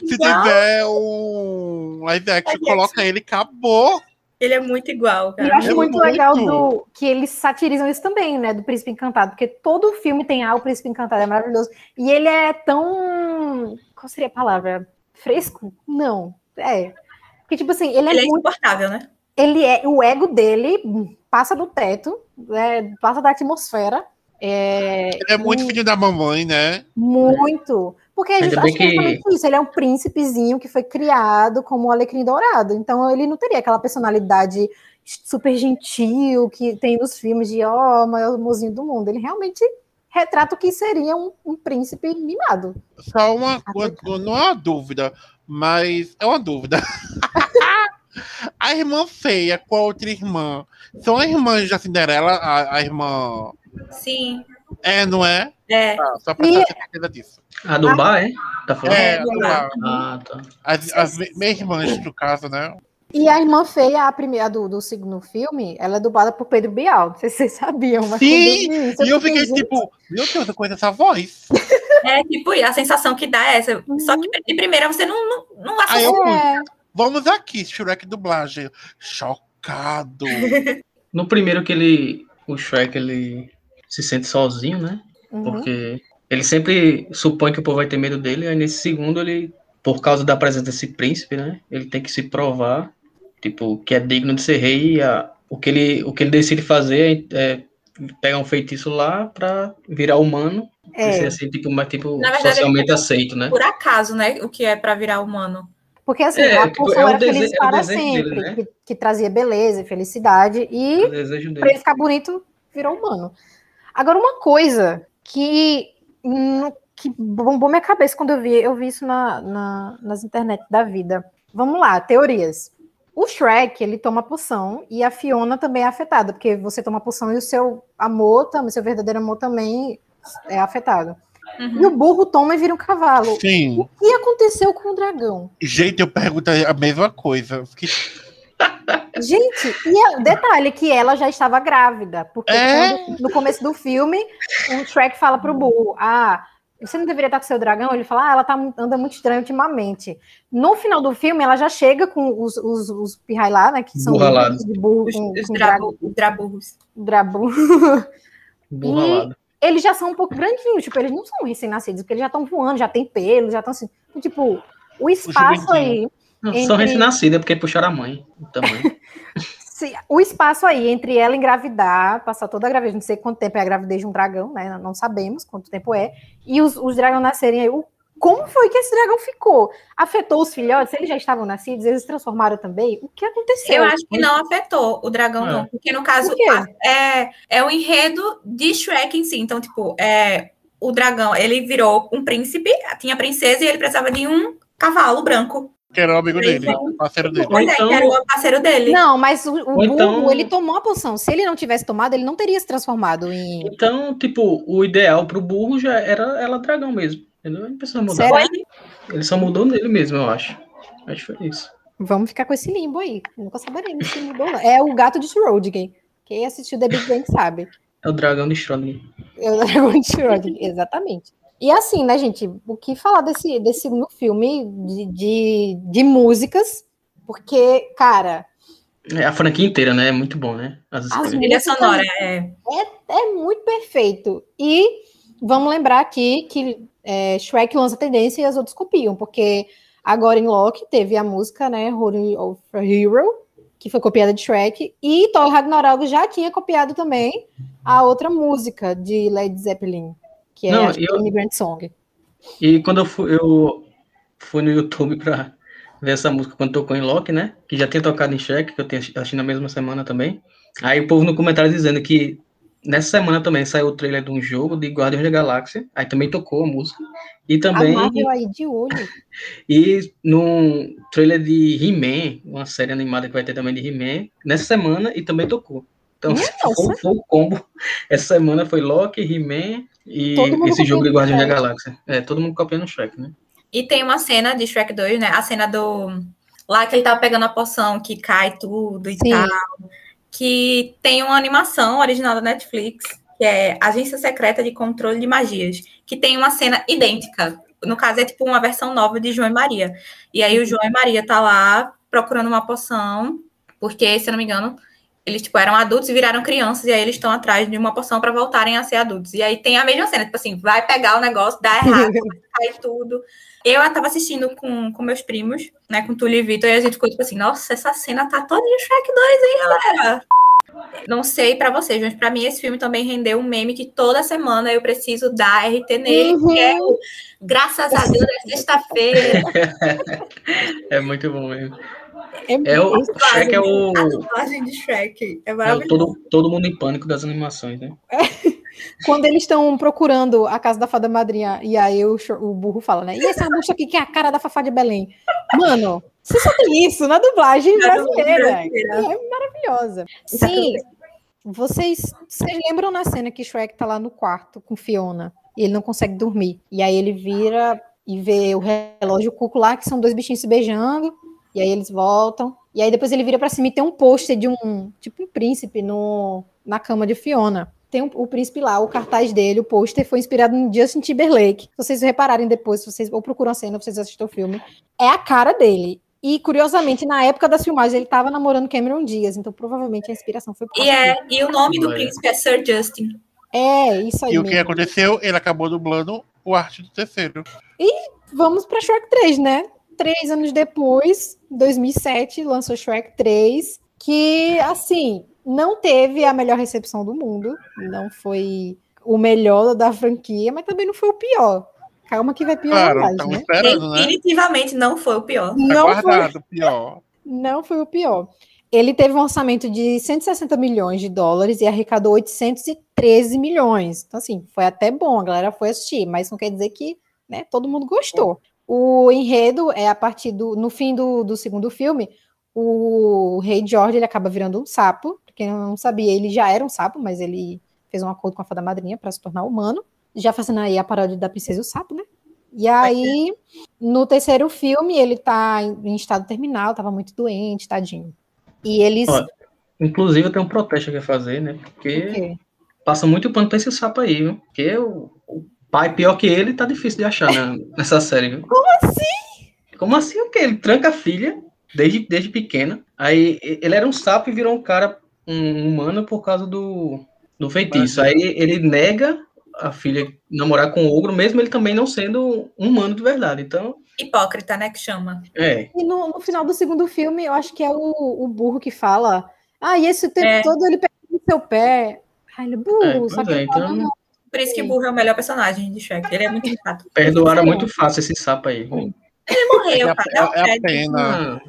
se tiver um live action, coloca ele, acabou. Ele é muito igual, E eu cara. acho É muito, muito. legal do, que eles satirizam isso também, né? Do Príncipe Encantado, porque todo filme tem ah, o Príncipe Encantado, é maravilhoso. E ele é tão. Qual seria a palavra? Fresco? Não. É. Porque, tipo assim, ele é Ele é muito. insuportável, né? Ele é. O ego dele passa do teto, né, passa da atmosfera. É, Ele é muito e- filho da mamãe, né? Muito. Porque a gente Ainda acho que é que- isso. Ele é um príncipezinho que foi criado como um alecrim dourado. Então ele não teria aquela personalidade super gentil que tem nos filmes de ó, o maior mozinho do mundo. Ele realmente retrata o que seria um, um príncipe mimado. Só uma, uma- não é uma dúvida, mas é uma dúvida. a irmã feia com a outra irmã são as irmãs da Cinderela, a, a irmã. Sim. É, não é? É. Ah, só pra E- ter certeza disso. A do bar, é? Tá falando? É, do a- bar. Ah, tá. as, as me- minhas irmãs, no caso, né? E a irmã feia, a primeira do, do segundo filme, ela é dublada por Pedro Bial. Não sei se vocês sabiam, mas Sim, isso, E eu fiquei gente, tipo, meu Deus, eu conheço essa voz. É tipo, a sensação que dá é essa. Uhum. Só que de primeira você não, não, não Aí eu. É, Vamos aqui, Shrek dublagem. Chocado. No primeiro que ele. O Shrek ele se sente sozinho, né? uhum. Porque ele sempre supõe que o povo vai ter medo dele, aí nesse segundo ele, por causa da presença desse príncipe, né, ele tem que se provar, tipo, que é digno de ser rei e a, o, que ele, o que ele decide fazer é, é pegar um feitiço lá pra virar humano, É. e ser assim, tipo, mais, tipo, Na verdade, socialmente aceito, né? Por acaso, né? O que é pra virar humano. Porque assim, É, a tipo, poção é o era feliz é o para desejo dele, sempre, né? que, que trazia beleza e felicidade, e O desejo para ele ficar bonito, virou humano. Agora, uma coisa que, que bombou minha cabeça quando eu vi, eu vi isso na, na- nas internet da vida. Vamos lá, teorias. O Shrek, ele toma poção e a Fiona também é afetada, porque você toma poção e o seu amor, também, seu verdadeiro amor também é afetado. Uhum. E o burro toma e vira um cavalo. Sim. O que aconteceu com o dragão? Gente, eu perguntei a mesma coisa. Fiquei... Gente, e é- detalhe que ela já estava grávida, porque É? quando- no começo do filme, o Shrek fala pro burro, ah, você não deveria estar com seu dragão? Ele fala, ah, ela tá, anda muito estranha ultimamente. No final do filme, ela já chega com os, os, os pirrai lá, né, que são Burralado. híbridos de burro Os, com, os com drabu- os draburros. drabu. Burralado. Eles já são um pouco grandinhos, tipo, eles não são recém-nascidos, porque eles já estão voando, já tem pelo, já estão assim, tipo, o espaço aí... Não, Entre- São recém-nascidas, é porque puxaram a mãe. O. Se- o espaço aí entre ela engravidar, passar toda a gravidez, não sei quanto tempo é a gravidez de um dragão, né? Não sabemos quanto tempo é, e os, os dragões nascerem aí. O, como foi que esse dragão ficou? Afetou os filhotes? Eles já estavam nascidos? Eles se transformaram também? O que aconteceu? Eu acho que não afetou o dragão, É. não. Porque, no caso, Por é, é o enredo de Shrek em si. Então, tipo, é, o dragão, ele virou um príncipe, tinha a princesa e ele precisava de um cavalo branco. Que era o amigo Sim, dele, o parceiro dele. Pois é, então- que era o parceiro dele. Não, mas o, o Ou burro, então- ele tomou a poção. Se ele não tivesse tomado, ele não teria se transformado em. Então, tipo, o ideal pro burro já era ela dragão mesmo. Entendeu? Não precisa mudar. Será? Ele só mudou nele mesmo, eu acho. Acho que foi isso. Vamos ficar com esse limbo aí. Nunca saberemos se mudou. ou não. É o gato de Schrödinger. Quem assistiu The Big Bang sabe. É o dragão de Schrödinger. É o dragão de Schrödinger, exatamente. E assim, né, gente, o que falar desse, desse no filme de, de, de músicas, porque, cara, É a franquia inteira, né? É muito bom, né? As as. Trilha sonora, é. é muito perfeito. E vamos lembrar aqui que é, Shrek lança tendência e as outras copiam, porque agora em Loki teve a música, né, Holy of a Hero, que foi copiada de Shrek, e Thor Ragnarok já tinha copiado também a outra música de Led Zeppelin, que é Não, eu- Immigrant Song. E quando eu fui, eu fui no YouTube pra ver essa música quando tocou em Loki, né? Que já tinha tocado em Shrek, que eu tinha assistido na mesma semana também. Aí o povo no comentário dizendo que nessa semana também saiu o trailer de um jogo de Guardiões da Galáxia. Aí também tocou a música. E também Marvel aí de olho. e no trailer de He-Man, uma série animada que vai ter também de He-Man, nessa semana e também tocou. Então, foi, foi o combo. Essa semana foi Loki, He-Man e esse jogo de Guardiões da. Galáxia. É, todo mundo copiando o Shrek, né? E tem uma cena de Shrek 2, né? A cena do. Lá que ele tava pegando a poção, que cai tudo e Sim. tal. Que tem uma animação original da Netflix, que é Agência Secreta de Controle de Magias, que tem uma cena idêntica. No caso, é tipo uma versão nova de João e Maria. E aí o João e Maria tá lá procurando uma poção, porque, se eu não me engano, eles tipo, eram adultos e viraram crianças, e aí eles estão atrás de uma poção para voltarem a ser adultos. E aí tem a mesma cena, tipo assim, vai pegar o negócio, dá errado, cai tudo. Eu tava assistindo com, com meus primos, né, com Túlio e Vitor, e a gente ficou tipo assim, nossa, essa cena tá toda em Shrek 2, hein, galera? Não sei pra vocês, mas pra mim esse filme também rendeu um meme que toda semana eu preciso dar RT nele, que é o Graças a Deus é sexta-feira. É muito bom mesmo. É, É o Shrek é o, A dublagem de Shrek é é o todo, todo mundo em pânico das animações, né? Quando eles estão procurando a casa da fada madrinha, e aí o, o burro fala, né? E essa bucha aqui que é a cara da Fafá de Belém? Mano, você só tem isso na dublagem Na brasileira. brasileira. É maravilhosa. Sim, vocês, vocês lembram na cena que Shrek tá lá no quarto com Fiona e ele não consegue dormir? E aí ele vira e vê o relógio cuco lá, que são dois bichinhos se beijando, e aí eles voltam. E aí depois ele vira pra cima e tem um pôster de um, tipo um príncipe no, na cama de Fiona. Tem um- o príncipe lá, o cartaz dele, o pôster foi inspirado no Justin Timberlake. Se vocês repararem depois, se vocês ou procuram a cena, vocês assistem o filme, é a cara dele. E curiosamente, na época das filmagens, ele tava namorando Cameron Diaz, então provavelmente a inspiração foi por E, é, e o nome do príncipe é Sir Justin. É, isso aí E o que aconteceu? Ele acabou dublando o arte do terceiro. Vamos pra Shrek 3, né? Três anos depois, 2007, lançou Shrek 3, que, assim, não teve a melhor recepção do mundo, não foi o melhor da franquia, mas também não foi o pior. Calma que vai piorar Claro, mais, né? né? Definitivamente não foi o pior. Tá Não foi, guardado, pior. não foi o pior. Ele teve um orçamento de 160 milhões de dólares e arrecadou 813 milhões. Então, assim, foi até bom, a galera foi assistir, mas não quer dizer que né, todo mundo gostou. O enredo é a partir do. No fim do, do segundo filme, o rei George ele acaba virando um sapo. Quem não sabia, ele já era um sapo, mas ele fez um acordo com a fada madrinha para se tornar humano. Já fazendo aí a paródia da princesa e o sapo, né? E aí, no terceiro filme, ele tá em estado terminal, tava muito doente, tadinho. E eles. Ó, Inclusive, eu tenho um protesto a fazer, né? Porque passa muito pano pra esse sapo aí, viu? Porque o, o pai pior que ele tá difícil de achar né, nessa série, viu? Como assim? Como assim o quê? Ele tranca a filha desde, desde pequena. Aí ele era um sapo e virou um cara, um humano por causa do, do feitiço. Aí ele nega a filha namorar com o ogro, mesmo ele também não sendo um humano de verdade. Então, Hipócrita, né? Que chama. é. E no, no final do segundo filme, eu acho que é o, o burro que fala. Ah, e esse tempo É. todo ele pega no seu pé. Ai, ele é burro, É, que é, então- não. Por isso que Burro é o melhor personagem de Shrek. Ele é muito chato. Perdoaram muito fácil esse sapo aí. Ele morreu, É a, cara. É a crédito. pena. Ah,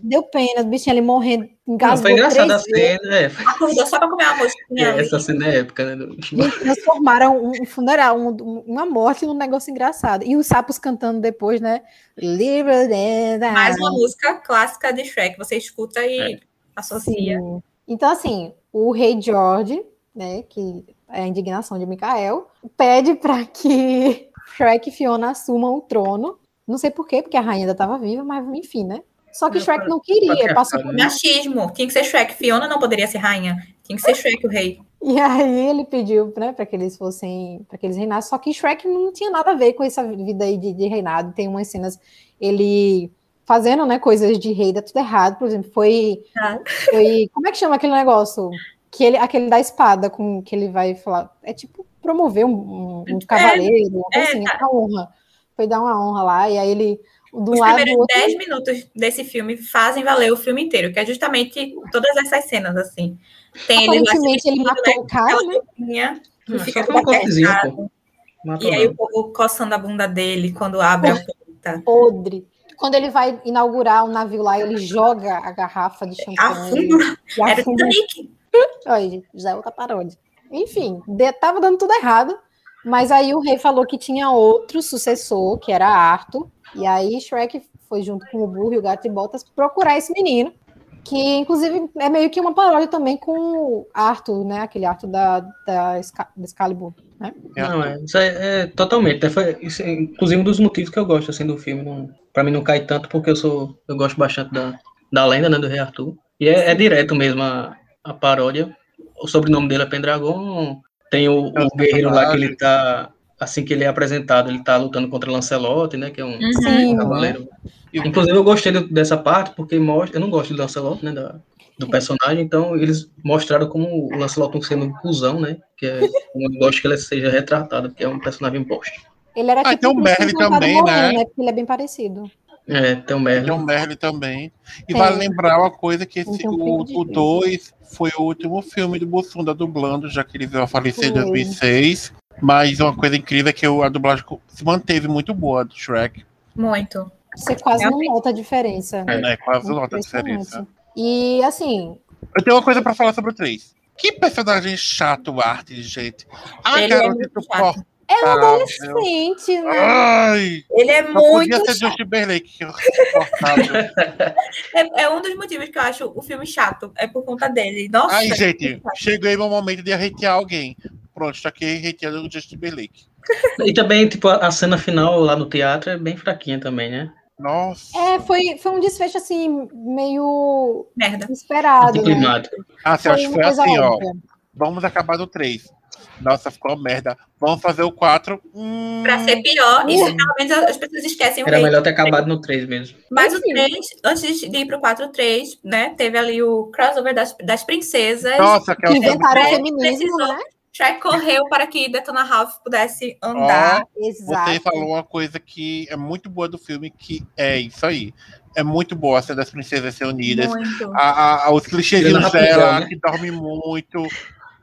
Deu pena do bichinho ele morrendo, engasgou foi engraçado a cena. É, Acordou só pra comer uma mosquinha. ali. essa cena é épica, né? Gente, transformaram um, um funeral, um- um- uma morte num negócio engraçado. E os sapos cantando depois, né? Mais uma música clássica de Shrek. Você escuta e associa. Sim. Então, assim, o rei George, né, que é a indignação de Mikael, pede para que Shrek e Fiona assumam o trono. Não sei por quê, porque a rainha ainda estava viva, mas enfim, né? Só que É, Shrek não queria, passou por... né? Machismo. Tinha que ser Shrek. Fiona não poderia ser rainha. Tinha que ser Shrek o rei. E aí ele pediu, né, para que eles fossem, para que eles reinassem. Só que Shrek não tinha nada a ver com essa vida aí de, de reinado. Tem umas cenas ele fazendo, né, coisas de rei, dá tudo errado. Por exemplo, foi, Ah. foi como é que chama aquele negócio? Que ele, aquele da espada, com que ele vai falar, é tipo promover um, um, um cavaleiro, uma coisa é, assim, tá. uma honra. Foi dar uma honra lá e aí ele do Os lado do primeiros outro, 10 minutos desse filme fazem valer o filme inteiro, que é justamente todas essas cenas, assim. Tem ele aparentemente ele vestindo, matou né, o cara, aquela né? que Ah, fica só um. Matou E aí o povo coçando a bunda dele quando abre a porta. podre. Quando ele vai inaugurar um navio lá, ele joga a garrafa de champanhe Afunda. Era o afunda Titanic. Olha, já é outra paródia. Enfim, de- tava dando tudo errado, mas aí o rei falou que tinha outro sucessor, que era Arthur, e aí Shrek foi junto com o burro e o gato de botas procurar esse menino, que inclusive é meio que uma paródia também com o Arthur, né? Aquele Arthur da, da, Exca- da Excalibur, né? Não, é, isso é, é totalmente. né, Foi, isso é, inclusive, um dos motivos que eu gosto assim, do filme. Não, pra mim não cai tanto, porque eu sou. Eu gosto bastante da, da lenda, né? Do Rei Arthur. E é, é direto mesmo a, a paródia. O sobrenome dele é Pendragon. Tem o, É o o guerreiro lá que ele tá. Assim que ele é apresentado, ele tá lutando contra Lancelot, né? Que é um Uhum. Sim, cavaleiro. E- Inclusive, eu gostei dessa parte, porque mostra. Eu não gosto do Lancelot, né? Da, do personagem, então eles mostraram como o Lancelot sendo um cuzão, né? Que é, eu gosto que ele seja retratado, porque é um personagem bosta. Ele era Ah, tipo tem o um Merlin Encantado também, né? Porque ele é bem parecido. É, tem o Merlin. Tem o Merlin também. E Tem. vale lembrar uma coisa que esse, Então, o tem de 2 foi o último filme do Bussunda dublando, já que ele veio a falecer em Foi. 2006. Mas uma coisa incrível é que o- a dublagem se manteve muito boa do Shrek. Muito. Você quase não nota a diferença. É. Né? Quase Muito nota a diferença. E assim, Eu tenho uma coisa pra falar sobre o 3. Que personagem chato o Art, gente. A Ele é garota muito insuportável. É um adolescente, né? Ai! Ele é muito podia ser chato. Justin Timberlake. É, é um dos motivos que eu acho o filme chato. É por conta dele. Nossa. Aí, gente, aí meu momento de hatear alguém. Pronto, tá aqui hateando o Justin Timberlake. E também, tipo, a, cena final lá no teatro é bem fraquinha também, né? Nossa. É, foi, foi um desfecho assim, meio Merda. esperado. Né? Ah, você acha que foi assim, ó. Vamos acabar no 3. Nossa, ficou uma merda. Vamos fazer o 4. Hum, Pra ser pior, isso pelo menos as pessoas esquecem o Era melhor ter acabado no 3 mesmo. Mas o Enfim. 3, antes de ir pro 4, 3, né? Teve ali o crossover das, das princesas. Nossa, que é o inventaram o feminismo, Precisou. né? Shrek correu para que Detona Ralph pudesse andar. Exato. Você falou uma coisa que é muito boa do filme, que é isso aí. É muito boa a cena das princesas reunidas. Muito. A, a- a- os clichêzinhos dela, né? que dorme muito.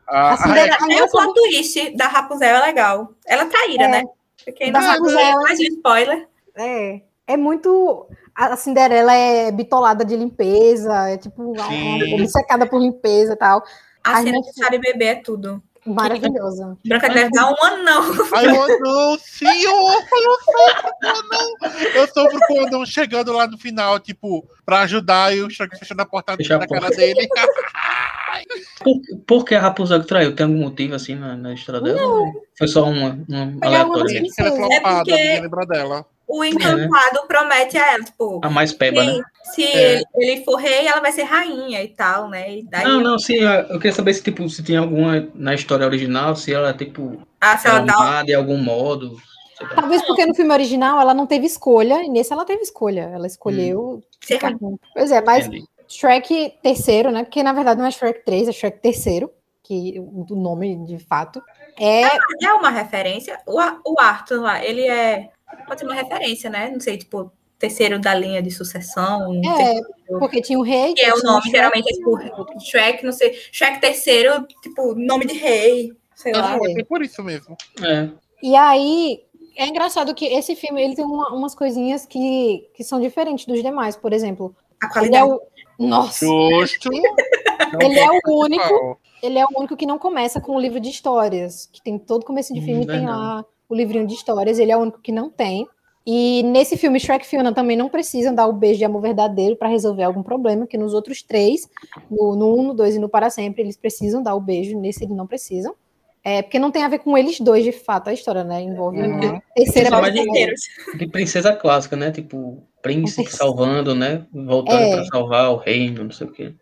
A, A a- É, o plot twist da Rapunzel é legal. Ela é traíra, É. né? Porque Da Rapunzel. mais um spoiler. É, é muito. A Cinderela é bitolada de limpeza, é tipo Sim. obcecada por limpeza e tal. A Ai, cena de Sara e Bebê é tudo. Maravilhosa. Branca de Neve dá um anão. Ai, o anão, sim, eu, eu sofro com o anão. Eu sofro com o anão chegando lá no final, tipo, pra ajudar e o Shrek fechando a porta Fechar na a cara porta. dele. Por, por que a Rapunzel que traiu? Tem algum motivo assim na, na história dela? Ou Foi só uma, uma aleatória. Ela é flopada, porque- lembra dela. O encantado promete a ela, tipo, A mais peba, né? se, É. ele, for rei, ela vai ser rainha e tal, né? E daí Não, não, sim, eu queria saber se, tipo, se tem alguma na história original, se ela, tipo, a se ela dá traumada de algum modo. Talvez porque no filme original ela não teve escolha, e nesse ela teve escolha. Ela escolheu com. Pois é, mas Entendi. Shrek terceiro, né? Porque na verdade não é Shrek 3, é Shrek terceiro, que o nome de fato. É, É uma referência. O, Ar- o Arthur lá, ele é. Pode ser uma referência, né? Não sei, tipo, terceiro da linha de sucessão. é porque tinha o rei. Que é o nome, Shrek, geralmente é tipo Shrek, não sei. Shrek terceiro, tipo, nome de rei. Sei lá. Não, é por isso mesmo. É. E aí, é engraçado que esse filme ele tem uma- umas coisinhas que, que são diferentes dos demais. Por exemplo, A ele é qualidade. o. Nossa, Justo. ele é o único. Ele é o único que não começa com o livro de histórias. Que tem todo começo de filme, tem verdade. lá o livrinho de histórias. Ele é o único que não tem. E nesse filme, Shrek e Fiona também não precisam dar o beijo de amor verdadeiro para resolver algum problema, que nos outros três, no, no 1, no 2 e no Para Sempre, eles precisam dar o beijo, nesse eles não precisam. É, porque não tem a ver com eles dois, de fato, a história, né? Envolve Uhum. uma terceira pessoa. De princesa clássica, né? Tipo, príncipe salvando, né? Voltando É. pra salvar o reino, não sei o quê.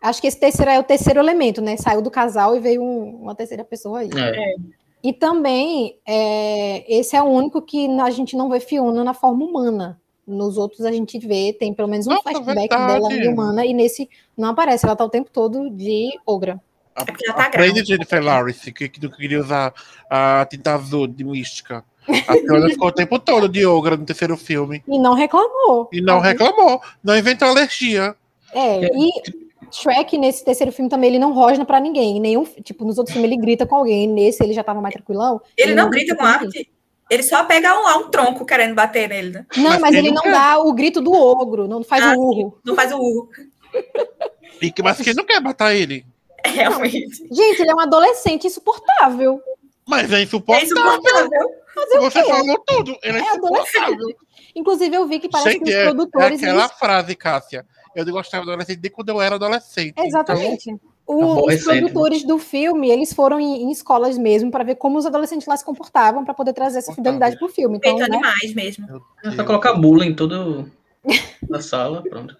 Acho que esse terceiro é o terceiro elemento, né? Saiu do casal e veio um- uma terceira pessoa aí. É. E também, é, esse é o único que a gente não vê Fiona na forma humana. Nos outros a gente vê, tem pelo menos um Nossa, flashback verdade. dela de humana, e nesse não aparece, ela tá o tempo todo de ogra. A, É porque ela tá grávida. Jennifer Lawrence, que, que queria usar a tinta azul de mística. A Fiona ficou o tempo todo de Ogra no terceiro filme. E não reclamou. E não Talvez- reclamou. Não inventou alergia. É, e Shrek, nesse terceiro filme também, ele não rosna pra ninguém. Nenhum, tipo, nos outros filmes ele grita com alguém. Nesse ele já tava mais tranquilão. Ele não grita com arte. Ele só pega um, um tronco querendo bater nele, né? Não, Mas mas, quem ele não nunca- dá o grito do ogro, não faz Ah, o urro. Não faz o urro. E que, mas quem não quer matar ele? Realmente. Gente, ele é um adolescente insuportável. Mas é É insuportável. insuportável. Você falou tudo. Ele é É insuportável. Inclusive, eu vi que parece Gente, que os é, é produtores. aquela eles- frase, Cássia. Eu gostava de adolescente desde quando eu era adolescente. Então, Exatamente. O- os Aborrecente, né? produtores do filme, eles foram em, em escolas mesmo para ver como os adolescentes lá se comportavam para poder trazer essa fidelidade pro filme. Então, Feito né? animais mesmo. É só colocar bula em todo na sala, pronto.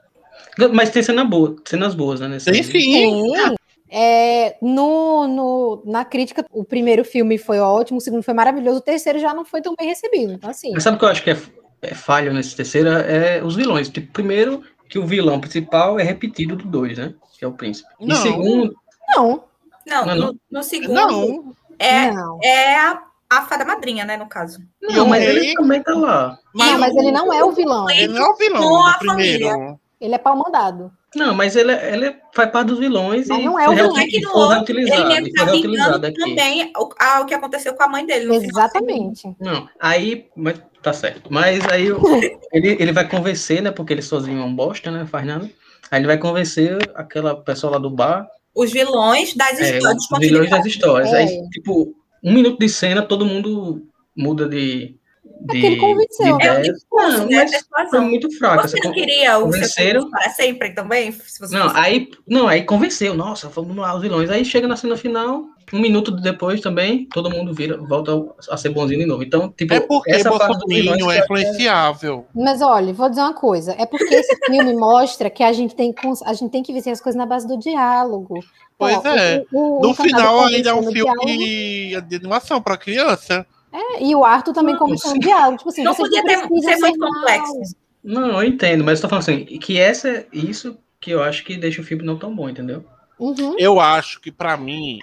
Mas tem cena boa, cenas boas, né? Nesse Tem sim. Sim. É, no, no- na crítica, o primeiro filme foi ótimo, o segundo foi maravilhoso, o terceiro já não foi tão bem recebido. Então, assim, Mas sabe o que eu acho que é, é falho nesse terceiro? É os vilões. Tipo, primeiro, que o vilão principal é repetido do dois, né? Que é o príncipe. E Não. segundo, não, Não, Não, no, no segundo Não. é, não. é a, a fada madrinha, né, no caso. E não, mas rei- ele também tá lá. Não, mas ele não é o vilão, Ele não é o vilão Com a do primeiro. ele é pau mandado. Não, mas ele, é- ele faz parte dos vilões Mas e não é o vilão. É que no foi reutilizado. Ele mesmo tá vingando também o, a- o que aconteceu com a mãe dele. final. Exatamente. Não, aí, mas tá certo. Mas aí ele, ele vai convencer, né? Porque ele sozinho é um bosta, né? Não faz nada. Aí ele vai convencer aquela pessoa lá do bar, Os vilões das é, histórias. os vilões das histórias. É. Aí, tipo, um minuto de cena, todo mundo muda de. É porque ele de, convenceu. de É o ideia. discurso, né? foi muito fraca. Você não queria o convenceram? para sempre também? Se você Não, aí, não, aí convenceu, nossa, vamos lá, os vilões. Aí chega na cena final, um minuto depois também, todo mundo vira, volta a ser bonzinho de novo. Então, tipo, É porque essa Bolsonaro que é eu- influenciável. Mas olha, vou dizer uma coisa. É porque esse filme mostra que a gente tem, cons- a gente tem que vencer as coisas na base do diálogo. Pois Ó, é. o- o- o No Encantado final, ainda é um no diálogo. filme de animação pra criança. É, e o Arthur também Não, começou um diálogo. Tipo assim, Não vocês podia ter- ser muito complexo. Não, eu entendo, mas eu tô falando assim, que essa é isso que eu acho que deixa o filme não tão bom, entendeu? Uhum. Eu acho que, pra mim,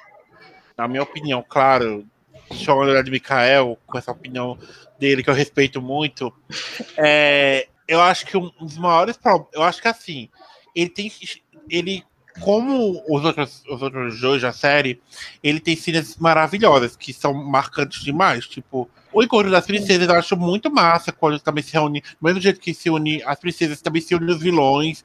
na minha opinião, claro, chamando ele de Mikael, com essa opinião dele que eu respeito muito, é, eu acho que um dos maiores problemas, eu acho que assim, ele tem ele como os outros, os outros dois da série, ele tem cenas maravilhosas, que são marcantes demais. Tipo, o encontro das princesas eu acho muito massa, quando também se reúne, do mesmo jeito que se une as princesas, também se unem os vilões.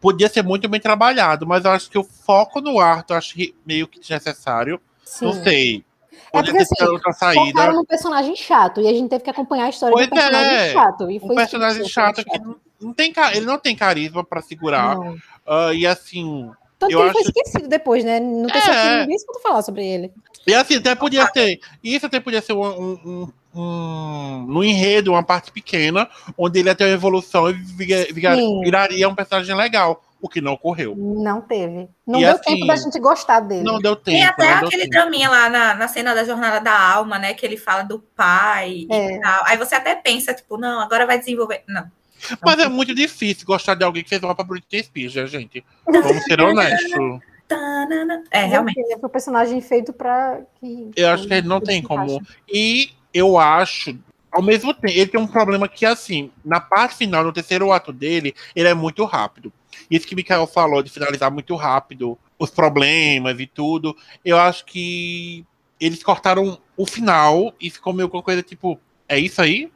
Podia ser muito bem trabalhado, mas eu acho que o foco no Arthur eu acho meio que desnecessário. Sim. Não sei. É porque assim, outra saída. num personagem chato e a gente teve que acompanhar a história Pois de um personagem é, chato. E foi Um personagem isso, chato que não, não tem, ele não tem carisma pra segurar. Não. Ah, e assim, Tanto Eu que ele foi acho- esquecido depois, né? No terceiro É. ninguém escuta falar sobre ele. E assim, até podia ser. Isso até podia ser um, um, um- um- no enredo, uma parte pequena, onde ele ia ter uma evolução e Sim. viraria um personagem legal, o que não ocorreu. Não teve. Não E deu assim, tempo da gente gostar dele. Não deu Tem tempo. até não deu aquele tempo. draminha lá na, na cena da Jornada da Alma, né? Que ele fala do pai É. e tal. Aí você até pensa, tipo, não, agora vai desenvolver. Não. Mas é muito difícil gostar de alguém que fez uma pra Britney Spears, né, gente? Vamos ser honestos. É, realmente. Foi um personagem feito pra. Que, Eu acho que ele não tem como. E eu acho, ao mesmo tempo, ele tem um problema que, assim, na parte final, no terceiro ato dele, ele é muito rápido. Isso que o Mikael falou, de finalizar muito rápido os problemas e tudo. Eu acho que eles cortaram o final e ficou meio com coisa tipo, é isso aí?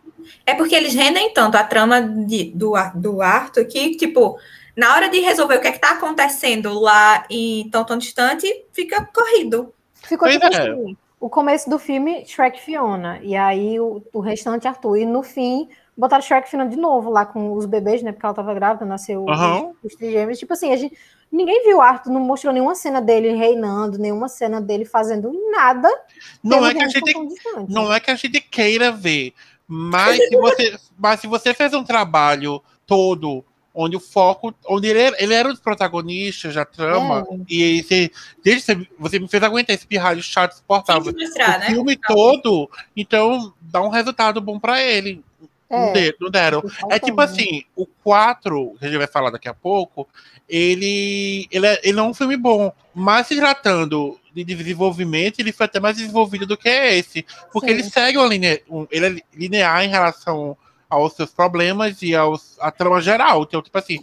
É porque eles rendem tanto a trama de- do, do Arthur que, tipo, na hora de resolver o que é que tá acontecendo lá em tão tão distante, fica corrido. Ficou tipo é. assim, o começo do filme, Shrek e Fiona. E aí o, o restante Arthur. E no fim, botaram Shrek e Fiona de novo lá com os bebês, né? Porque ela tava grávida, nasceu Aham. os, os trigêmeos. Tipo assim, a gente. Ninguém viu o Arthur, não mostrou nenhuma cena dele reinando, nenhuma cena dele fazendo nada. Não é que a gente não é que a gente queira ver, mas se você, mas se você fez um trabalho todo onde o foco, onde ele era, ele era um dos protagonistas da trama, É. e você, desde você, me fez aguentar esse pirralho chato, que mostrar, o né? filme todo, então dá um resultado bom pra ele. Não, É, de- não deram. É tipo assim, o 4, que a gente vai falar daqui a pouco, ele, ele, é, ele é um filme bom, mas se tratando de desenvolvimento, ele foi até mais desenvolvido do que esse. Porque Sim. ele segue uma linha, um- ele é linear em relação aos seus problemas e aos, à trama geral. Então, tipo assim,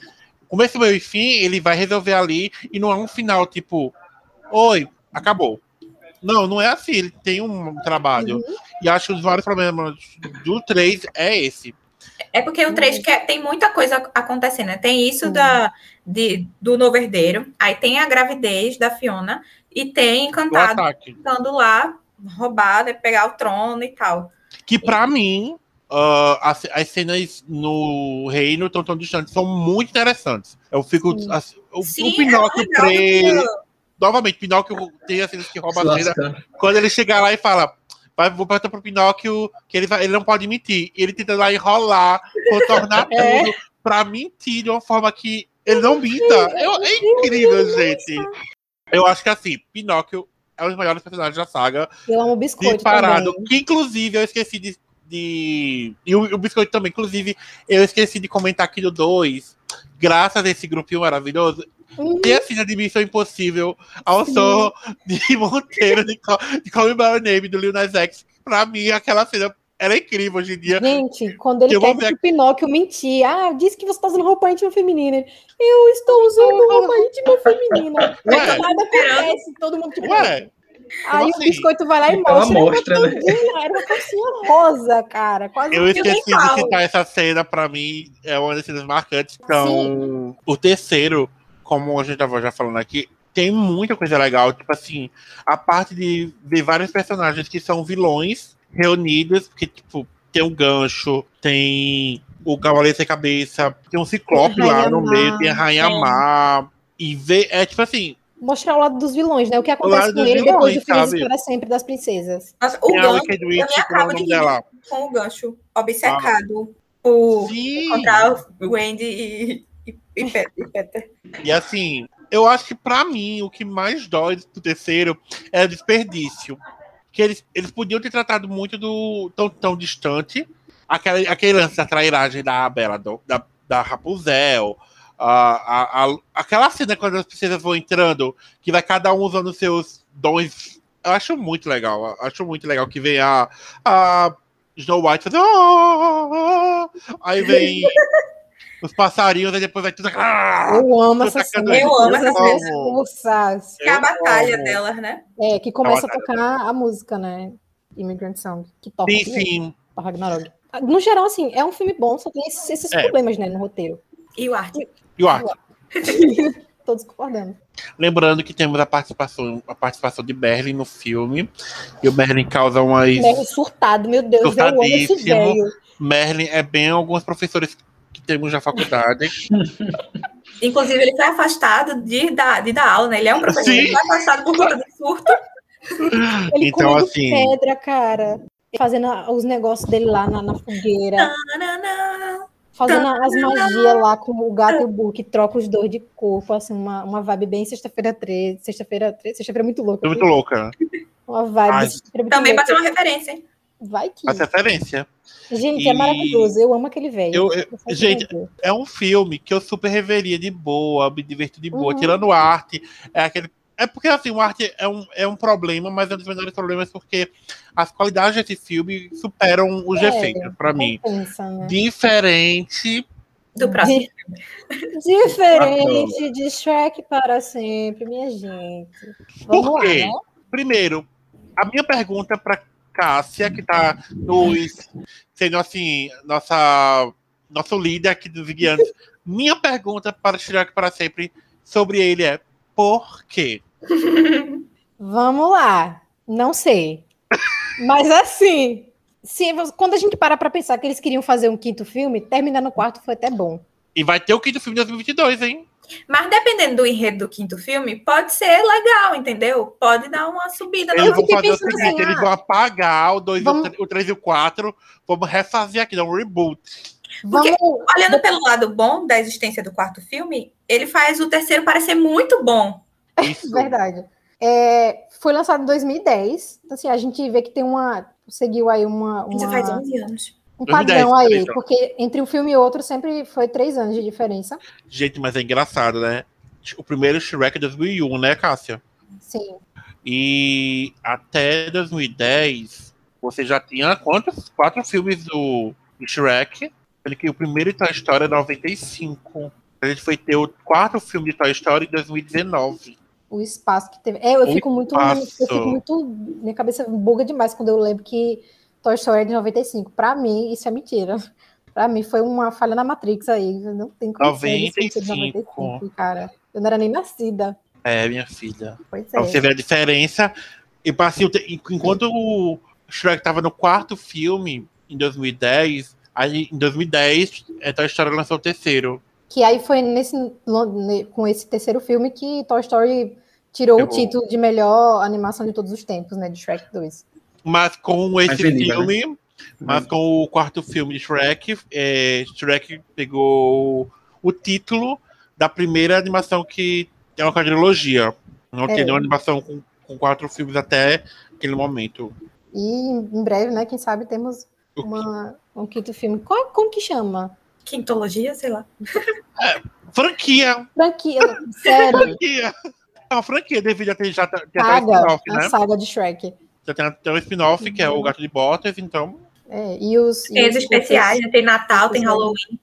começo, meio e fim, ele vai resolver ali e não é um final tipo, oi, acabou. Não, não é assim, ele tem um trabalho. Uhum. E acho que os vários problemas do 3 é esse. É porque o 3 quer, tem muita coisa acontecendo, né? Tem isso Sim. da, de, do novo herdeiro, aí tem a gravidez da Fiona, e tem Do Encantado ficando lá, roubada, pegar o trono e tal. Que pra mim, ah, as, as cenas no reino estão tão distantes, são muito interessantes. Eu fico. Sim. as- o, Sim, o Pinóquio é legal, preso. Novamente, Pinóquio tem as cenas que rouba a cena. Quando ele chega lá e fala. Vai, vou perguntar pro Pinóquio que ele, vai, ele não pode mentir. E ele tenta lá enrolar, contornar É. tudo pra mentir de uma forma que ele não minta. Eu- é incrível, gente. Eu acho que assim, Pinóquio é um dos melhores personagens da saga. Eu amo biscoito disparado. também. Que inclusive eu esqueci de. de- E o, o biscoito também, inclusive, eu esqueci de comentar aqui no 2. Graças a esse grupinho maravilhoso, Uhum. tem a cena de Missão Impossível ao Sim. som de Monteiro de, Call- de Call Me By Your Name do Lil Nas X. Pra mim, aquela cena era incrível hoje em dia. Gente, quando ele Eu pede ver pro Pinóquio mentir, ah, disse que você tá usando roupa íntima feminina. Eu estou usando roupa íntima feminina. Ué. Nada acontece, todo mundo tipo. Ué, aí como o assim? biscoito vai lá e mostra. mostra, era, né? era uma calcinha rosa, cara. Quase eu esqueci de falo. citar essa cena, pra mim, é uma das cenas marcantes. Então, o terceiro, como a gente tava já falando aqui, tem muita coisa legal. Tipo assim, a parte de ver vários personagens que são vilões reunidos, porque, tipo, tem o gancho, tem o Cavaleiro Sem Cabeça, tem um Ciclope a lá no meio, tem a Rainha. Má. E ver, é tipo assim, Mostrar o lado dos vilões, né? O que lado acontece com dos ele depois do vilões, Feliz sabe? para sempre das princesas. Nossa, o tem a gancho, Wicked Witch, nem como é o acabo de dela. com o gancho, obcecado por Sim. encontrar o Wendy e, e, Peter. Assim, eu acho que pra mim o que mais dói do terceiro é o desperdício. Que eles, eles podiam ter tratado muito do tão, tão distante. Aquele, aquele lance da trairagem da Bela, do- da, da Rapunzel. a, a, a- aquela cena quando as princesas vão entrando, que vai cada um usando seus dons eu acho muito legal. Acho muito legal que vem a, a Snow White fazer. "Ah, ah", aí vem os passarinhos, aí depois vai tudo. Eu amo tudo essa tacando cena. Eu amo essas. Discursas. Que é a batalha amo. delas, né? É, que começa a tocar a música, né? Immigrant Song. Que toca Sim, sim. pra Ragnarok. No geral, assim, é um filme bom, só tem esses, esses É. problemas, né, no roteiro. E o arte. E o Arthur. Todos concordando. Lembrando que temos a participação, a participação de Berlin no filme. E o Berlin causa umas. Merlin surtado, meu Deus, eu amo esse Surtadíssimo. velho. Merlin é bem alguns professores que temos na faculdade. Inclusive, ele foi afastado de dar, de dar aula, né? Ele é um professor, Sim. ele foi afastado por conta de surto. Ele Então, comendo assim- pedra, cara. Fazendo os negócios dele lá na, na fogueira. Fazendo as magias lá com o gato e o burro, que troca os dois de corpo, assim, uma, uma vibe bem sexta-feira 13. Sexta-feira 13, sexta-feira é muito louca. Tô muito louca. Uma vibe Também louca. pode ser uma referência, hein? Vai que. Faz referência. Gente, E- é maravilhoso. Eu amo aquele velho. Eu- eu- só gente, ver. É um filme que eu super reveria de boa, me diverto de boa. Uhum. Tirando arte, é aquele. É porque assim, o arte é um, é um problema, mas é um dos menores problemas porque as qualidades desse filme superam os É, defeitos, pra mim. Compensa, né? Diferente. Do próximo. Diferente de Shrek para sempre, minha gente. Vamos Por quê? lá, né? Primeiro, a minha pergunta para Cássia, que está nos sendo assim, nossa, nosso líder aqui dos guiantes. minha pergunta para Shrek para sempre sobre ele é por quê? Vamos lá. Não sei. Mas assim, se, quando a gente para pra pensar que eles queriam fazer um quinto filme, terminar no quarto foi até bom. E vai ter o quinto filme de 2022, hein? Mas dependendo do enredo do quinto filme, pode ser legal, entendeu? Pode dar uma subida. Eles na vão fiquei fazer o pensando seguinte, assim, eles vão apagar o 2, vamos- o 3 e o 4, vamos refazer aqui, dar um reboot. Porque- Vamos. Olhando pelo lado bom da existência do quarto filme, ele faz o terceiro parecer muito bom. Isso. Verdade. É, foi lançado em 2010. Então, assim, a gente vê que tem uma. Seguiu aí uma, Isso uma- faz 11 anos. Um 2010, padrão aí. Porque entre um filme e outro sempre foi três anos de diferença. Gente, mas é engraçado, né? O primeiro Shrek é 2001, né, Cássia? Sim. E até 2010, você já tinha quantos? Quatro filmes do Shrek. Sendo que o primeiro Toy Story é 95. A gente foi ter o quarto filme de Toy Story em 2019. O espaço que teve. É, eu O fico muito. espaço. Eu fico muito. Minha cabeça buga demais quando eu lembro que Toy Story é de 95. Pra mim, isso é mentira. Pra mim, foi uma falha na Matrix aí. Não tem como ser esse filme ser de 95. 95, cara. Eu não era nem nascida. É, minha filha. Pois Pra é. você ver a diferença. E pra, o te- enquanto o Shrek tava no quarto filme, em 2010, aí, em 2010, é, Toy Story lançou o terceiro. Que aí foi nesse, ne- com esse terceiro filme que Toy Story tirou Eu- o título de melhor animação de todos os tempos, né? De Shrek 2. Mas com esse né? filme, mas com o quarto filme de Shrek, é, Shrek pegou o título da primeira animação que é uma quadrilogia. Não É. tinha nenhuma animação com, com quatro filmes até aquele momento. E em breve, né? Quem sabe temos uma, um quinto filme. Qual, como que chama? Quintologia, sei lá. Franquia! Franquia, sério. Franquia! É uma franquia, devido a ter já ter Saga, spin-off, a né? saga de Shrek. Já tem até um spin-off, que é o Gato de Botas, então. É, e os, Tem e os os especiais, né? tem Natal, tem Sim. Halloween.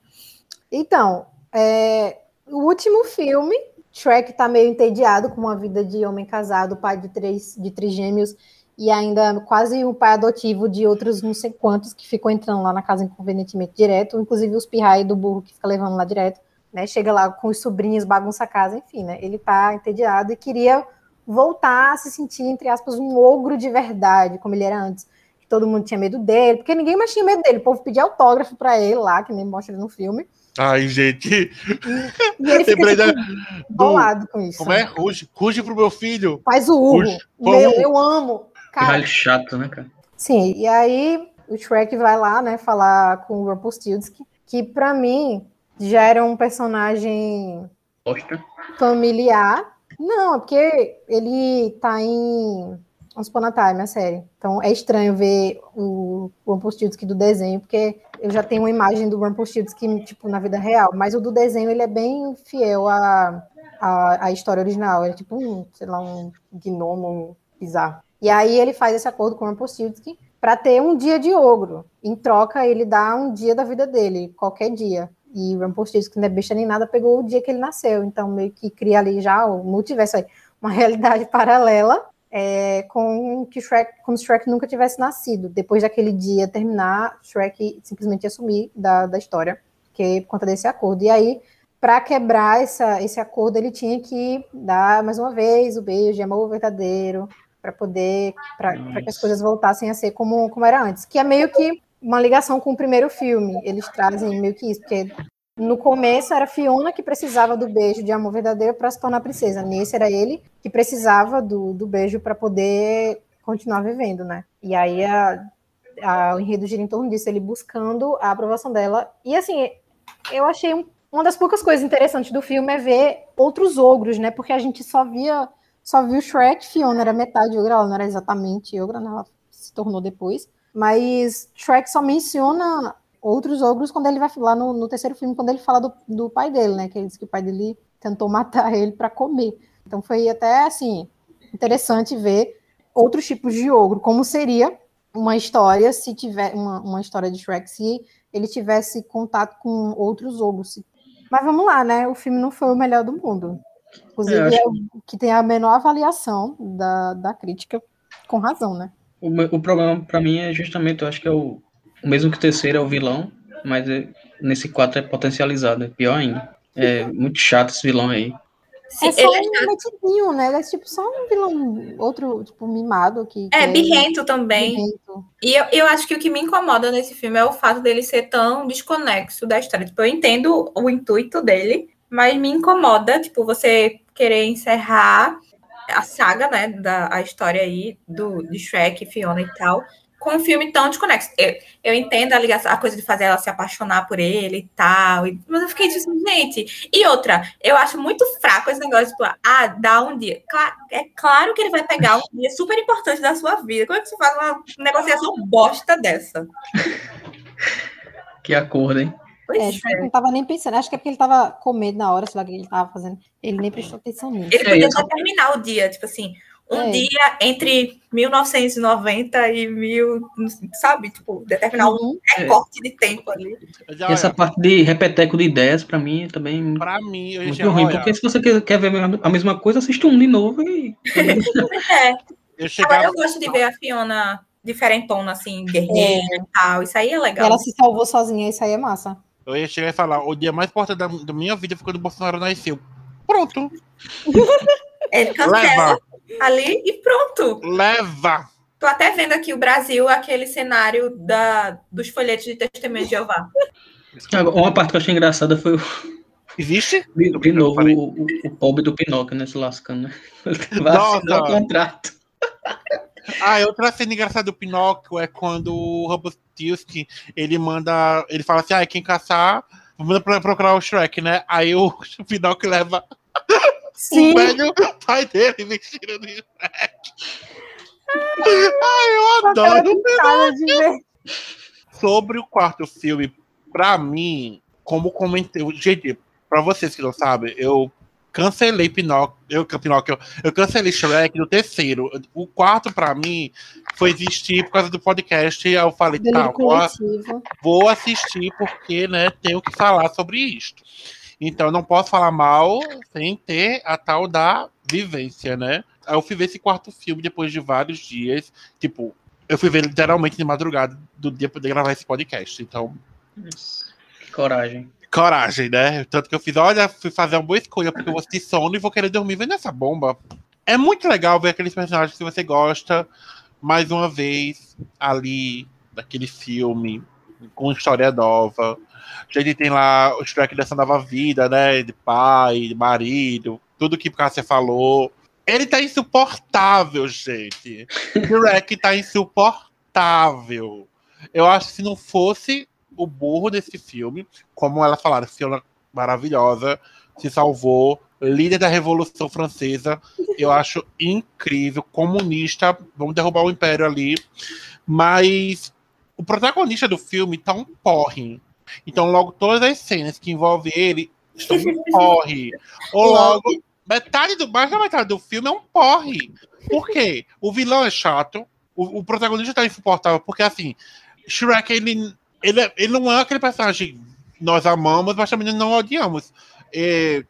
Então, é, o último filme, Shrek tá meio entediado com uma vida de homem casado, pai de três, de três gêmeos, e ainda quase o pai adotivo de outros não sei quantos que ficam entrando lá na casa inconvenientemente direto, inclusive os pirrai do burro que fica levando lá direto, né? Chega lá com os sobrinhos, bagunça a casa, enfim, né? Ele tá entediado e queria voltar a se sentir, entre aspas, um ogro de verdade, como ele era antes. Que todo mundo tinha medo dele, porque ninguém mais tinha medo dele. O povo pedia autógrafo para ele lá, que nem mostra no filme. Ai, gente. E ele fica da- tipo, bolado com isso. Como é? Ruge. Ruge pro meu filho. Faz o urro. Meu, eu amo. Que Cara, raio chato, né, cara? sim, e aí o Shrek vai lá, né, falar com o Rumpelstiltskin, que pra mim já era um personagem Bosta. familiar. Não, é porque ele tá em Once Time, a série. Então é estranho ver o Rumpelstiltskin do desenho, porque eu já tenho uma imagem do Rumpelstiltskin, tipo, na vida real. Mas o do desenho, ele é bem fiel à, à, à história original. Ele é tipo um, sei lá, um gnomo bizarro. E aí ele faz esse acordo com o Rumpelstiltskin para ter um dia de ogro. Em troca, ele dá um dia da vida dele, qualquer dia. E o Rumpelstiltskin não é besta nem nada, pegou o dia que ele nasceu. Então, meio que cria ali já o multiverso aí, uma realidade paralela é, com que Shrek, como se Shrek nunca tivesse nascido. Depois daquele dia terminar, Shrek simplesmente ia sumir da, da história, que é por conta desse acordo. E aí, para quebrar essa, esse acordo, ele tinha que dar mais uma vez o beijo de amor verdadeiro, para poder, para que as coisas voltassem a ser como, como era antes. Que é meio que uma ligação com o primeiro filme. Eles trazem meio que isso, porque no começo era Fiona que precisava do beijo de amor verdadeiro para se tornar princesa. Nesse era ele que precisava do, do beijo para poder continuar vivendo, né? E aí a, a, o enredo gira em torno disso, ele buscando a aprovação dela. E assim, eu achei um, uma das poucas coisas interessantes do filme é ver outros ogros, né? Porque a gente só via, só viu Shrek, Fiona era metade ogra, ela não era exatamente ogra, né? ela se tornou depois. Mas Shrek só menciona outros ogros quando ele vai lá no, no terceiro filme, quando ele fala do, do, pai dele, né? Que ele diz que o pai dele tentou matar ele para comer. Então foi até assim interessante ver outros tipos de ogro, como seria uma história se tiver uma, uma história de Shrek se ele tivesse contato com outros ogros. Mas vamos lá, né? O filme não foi o melhor do mundo. Inclusive, é, é o que tem a menor avaliação da, da crítica, com razão, né? O, o problema para mim é justamente, eu acho que é o, o mesmo que o terceiro é o vilão, mas é, nesse quatro é potencializado, é pior ainda. É muito chato esse vilão aí. Sim, é só um metidinho, né? Ele é tipo só um vilão, outro, tipo, mimado que. É, birrento também. Birrento. E eu, eu acho que o que me incomoda nesse filme é o fato dele ser tão desconexo da história. Tipo, eu entendo o intuito dele, mas me incomoda, tipo, você querer encerrar a saga, né, da a história aí do, de Shrek, Fiona e tal, com um filme tão desconexo. Eu, eu entendo a, ligação, a coisa de fazer ela se apaixonar por ele e tal, mas eu fiquei tipo, gente. E outra, eu acho muito fraco esse negócio, tipo, ah, dá um dia. Claro, é claro que ele vai pegar um dia super importante da sua vida. Como é que você faz uma negociação bosta dessa? Que acordo, hein? Pois é, é. não tava nem pensando. Acho que é porque ele tava com medo na hora, sei lá, o que ele tava fazendo. Ele nem prestou atenção nisso. Ele podia só terminar o dia, tipo assim, um é. dia entre 1990 e mil, sabe? Tipo, determinar uhum. um recorte de tempo ali. Já, essa parte de repeteco de ideias, pra mim, também. Pra mim, eu muito ruim, porque se você quer, ver a mesma coisa, assiste um de novo e. é. Eu chegava... Agora eu gosto de ver a Fiona diferentona, assim, guerreira é. e tal. Isso aí é legal. Ela se salvou sozinha, isso aí é massa. Eu ia chegar e falar: o dia mais importante da, da minha vida foi quando o Bolsonaro nasceu. Pronto. Ele cancela. Leva ali e pronto. Leva! Tô até vendo aqui o Brasil, aquele cenário da, dos folhetos de testemunho de Jeová. Uma parte que eu achei engraçada foi o. Existe? De, de novo, o, o, o, pobre do Pinóquio, né? Se lascando, né? Nossa. o contrato. Ah, outra cena engraçada do Pinóquio é quando o Rumpelstiltskin, ele manda, ele fala assim, ah, quem caçar, manda procurar o Shrek, né? Aí o, o Pinóquio leva Sim. O velho pai dele vestido de Shrek. Ai, eu adoro. Sobre o quarto filme, pra mim, como comentei, gente, pra vocês que não sabem, eu cancelei Pinóquio, eu, Pinóquio, eu cancelei Shrek no terceiro. O quarto, pra mim, foi existir por causa do podcast. Eu falei, tá, vou, vou assistir porque, né, tenho que falar sobre isto. Então, eu não posso falar mal sem ter a tal da vivência, né? Aí eu fui ver esse quarto filme depois de vários dias. Tipo, eu fui ver literalmente de madrugada do dia poder gravar esse podcast. Então. Coragem. Coragem, né? Tanto que eu fiz, olha, fui fazer uma boa escolha, porque eu vou assistir sono e vou querer dormir vendo essa bomba. É muito legal ver aqueles personagens que você gosta, mais uma vez, ali, daquele filme, com história nova. A gente tem lá o Shrek dessa nova vida, né? De pai, de marido, tudo que você falou. Ele tá insuportável, gente. Shrek tá insuportável. Eu acho que se não fosse o burro desse filme, como ela falaram, Fiona maravilhosa, se salvou, líder da Revolução Francesa, eu acho incrível, comunista, vamos derrubar o império ali, mas o protagonista do filme tá um porre. Então, logo todas as cenas que envolvem ele estão em porre. Ou logo, metade do, mais da metade do filme é um porre. Por quê? O vilão é chato, o, o protagonista tá insuportável, porque assim, Shrek, ele, ele, é- ele não é aquele personagem nós amamos, mas também não odiamos.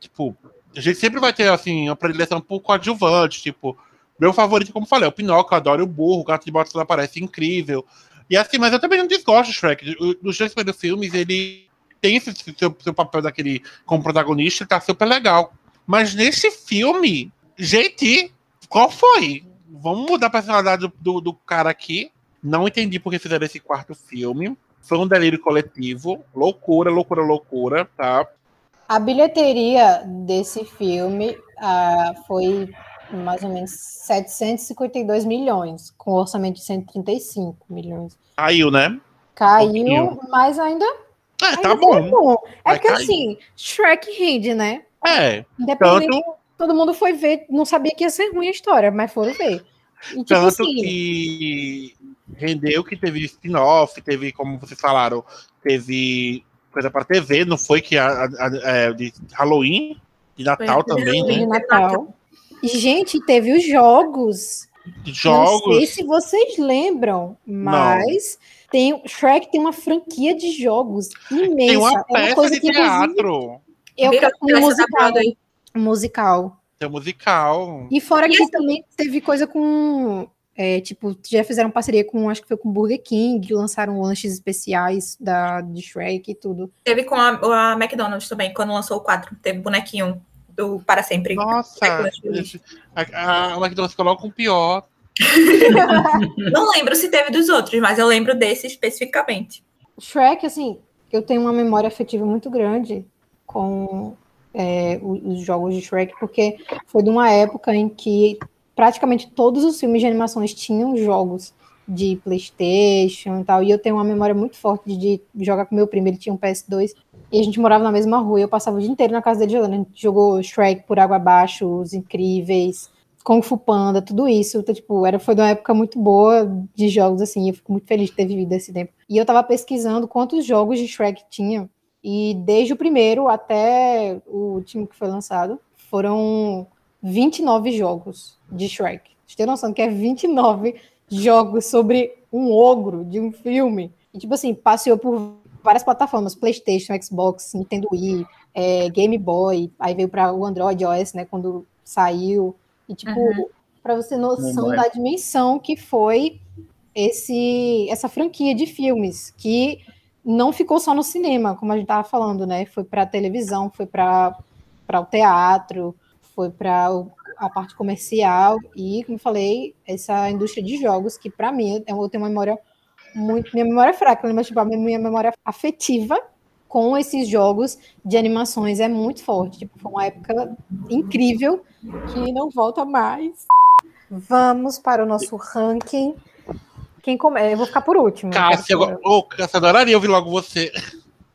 Tipo, a gente sempre vai ter, assim, uma predileção por coadjuvante, tipo, meu favorito, como falei, é o Pinóquio, adoro o burro, o gato de botas aparece incrível. E assim, mas eu também não desgosto do Shrek. Nos dois primeiros filmes, ele tem esse seu, seu papel daquele como protagonista, ele tá super legal. Mas nesse filme, gente, qual foi? Vamos mudar a personalidade do, do, do cara aqui. Não entendi por que fizeram esse quarto filme. Foi um delírio coletivo. Loucura, loucura, loucura, tá? A bilheteria desse filme ah, foi mais ou menos 752 milhões, com orçamento de 135 milhões. Caiu, né? Caiu, Pouquinho. mas ainda, É, ainda tá foi bom. É Vai porque cair. assim, Shrek rende, né? É, Independente, tanto, todo mundo foi ver, não sabia que ia ser ruim a história, mas foram ver. E tipo tanto assim, que rendeu que teve spin-off, teve, como vocês falaram, teve coisa para TV, não foi que a, a- a- é, de Halloween, de Natal Foi também, Halloween. de né? Natal. E, gente, teve os jogos. Não sei Jogos. se vocês lembram, mas tem Shrek tem uma franquia de jogos imensa. Tem uma é uma peça coisa de que teatro, eu um peça musical, um musical. tem um musical. E fora E que assim- também teve coisa com é, tipo, já fizeram parceria com, acho que foi com Burger King, lançaram lanches especiais da, de Shrek e tudo. Teve com a, a McDonald's também, quando lançou o 4. Teve bonequinho do Para Sempre. Nossa, McDonald's. a, McDonald's coloca um pior. Não lembro se teve dos outros, mas eu lembro desse especificamente. Shrek, assim, eu tenho uma memória afetiva muito grande com é, os jogos de Shrek, porque foi de uma época em que praticamente todos os filmes de animações tinham jogos de PlayStation e tal, e eu tenho uma memória muito forte de jogar com meu primo, ele tinha um PS2, e a gente morava na mesma rua, e eu passava o dia inteiro na casa dele jogando. A gente jogou Shrek por água abaixo, Os Incríveis, Kung Fu Panda, tudo isso. Então, tipo, era, foi uma época muito boa de jogos, assim, eu fico muito feliz de ter vivido esse tempo. E eu tava pesquisando quantos jogos de Shrek tinha, e desde o primeiro até o último que foi lançado, foram 29 jogos de Shrek. Você tem noção que é 29 jogos sobre um ogro de um filme? E, tipo assim, passeou por várias plataformas, PlayStation, Xbox, Nintendo Wii, é, Game Boy, aí veio para o Android OS, né, quando saiu. E, tipo, Uhum. para você ter noção da dimensão que foi esse, essa franquia de filmes, que não ficou só no cinema, como a gente estava falando, né? Foi para televisão, foi para o teatro, foi para a parte comercial e, como eu falei, essa indústria de jogos, que para mim eu tenho uma memória muito. Minha memória é fraca, né? mas tipo, a minha memória afetiva com esses jogos de animações é muito forte. Tipo, foi uma época incrível que não volta mais. Vamos para o nosso ranking. Quem come... Eu vou ficar por último. Cássia, ô, Cássia, adoraria ouvir logo você.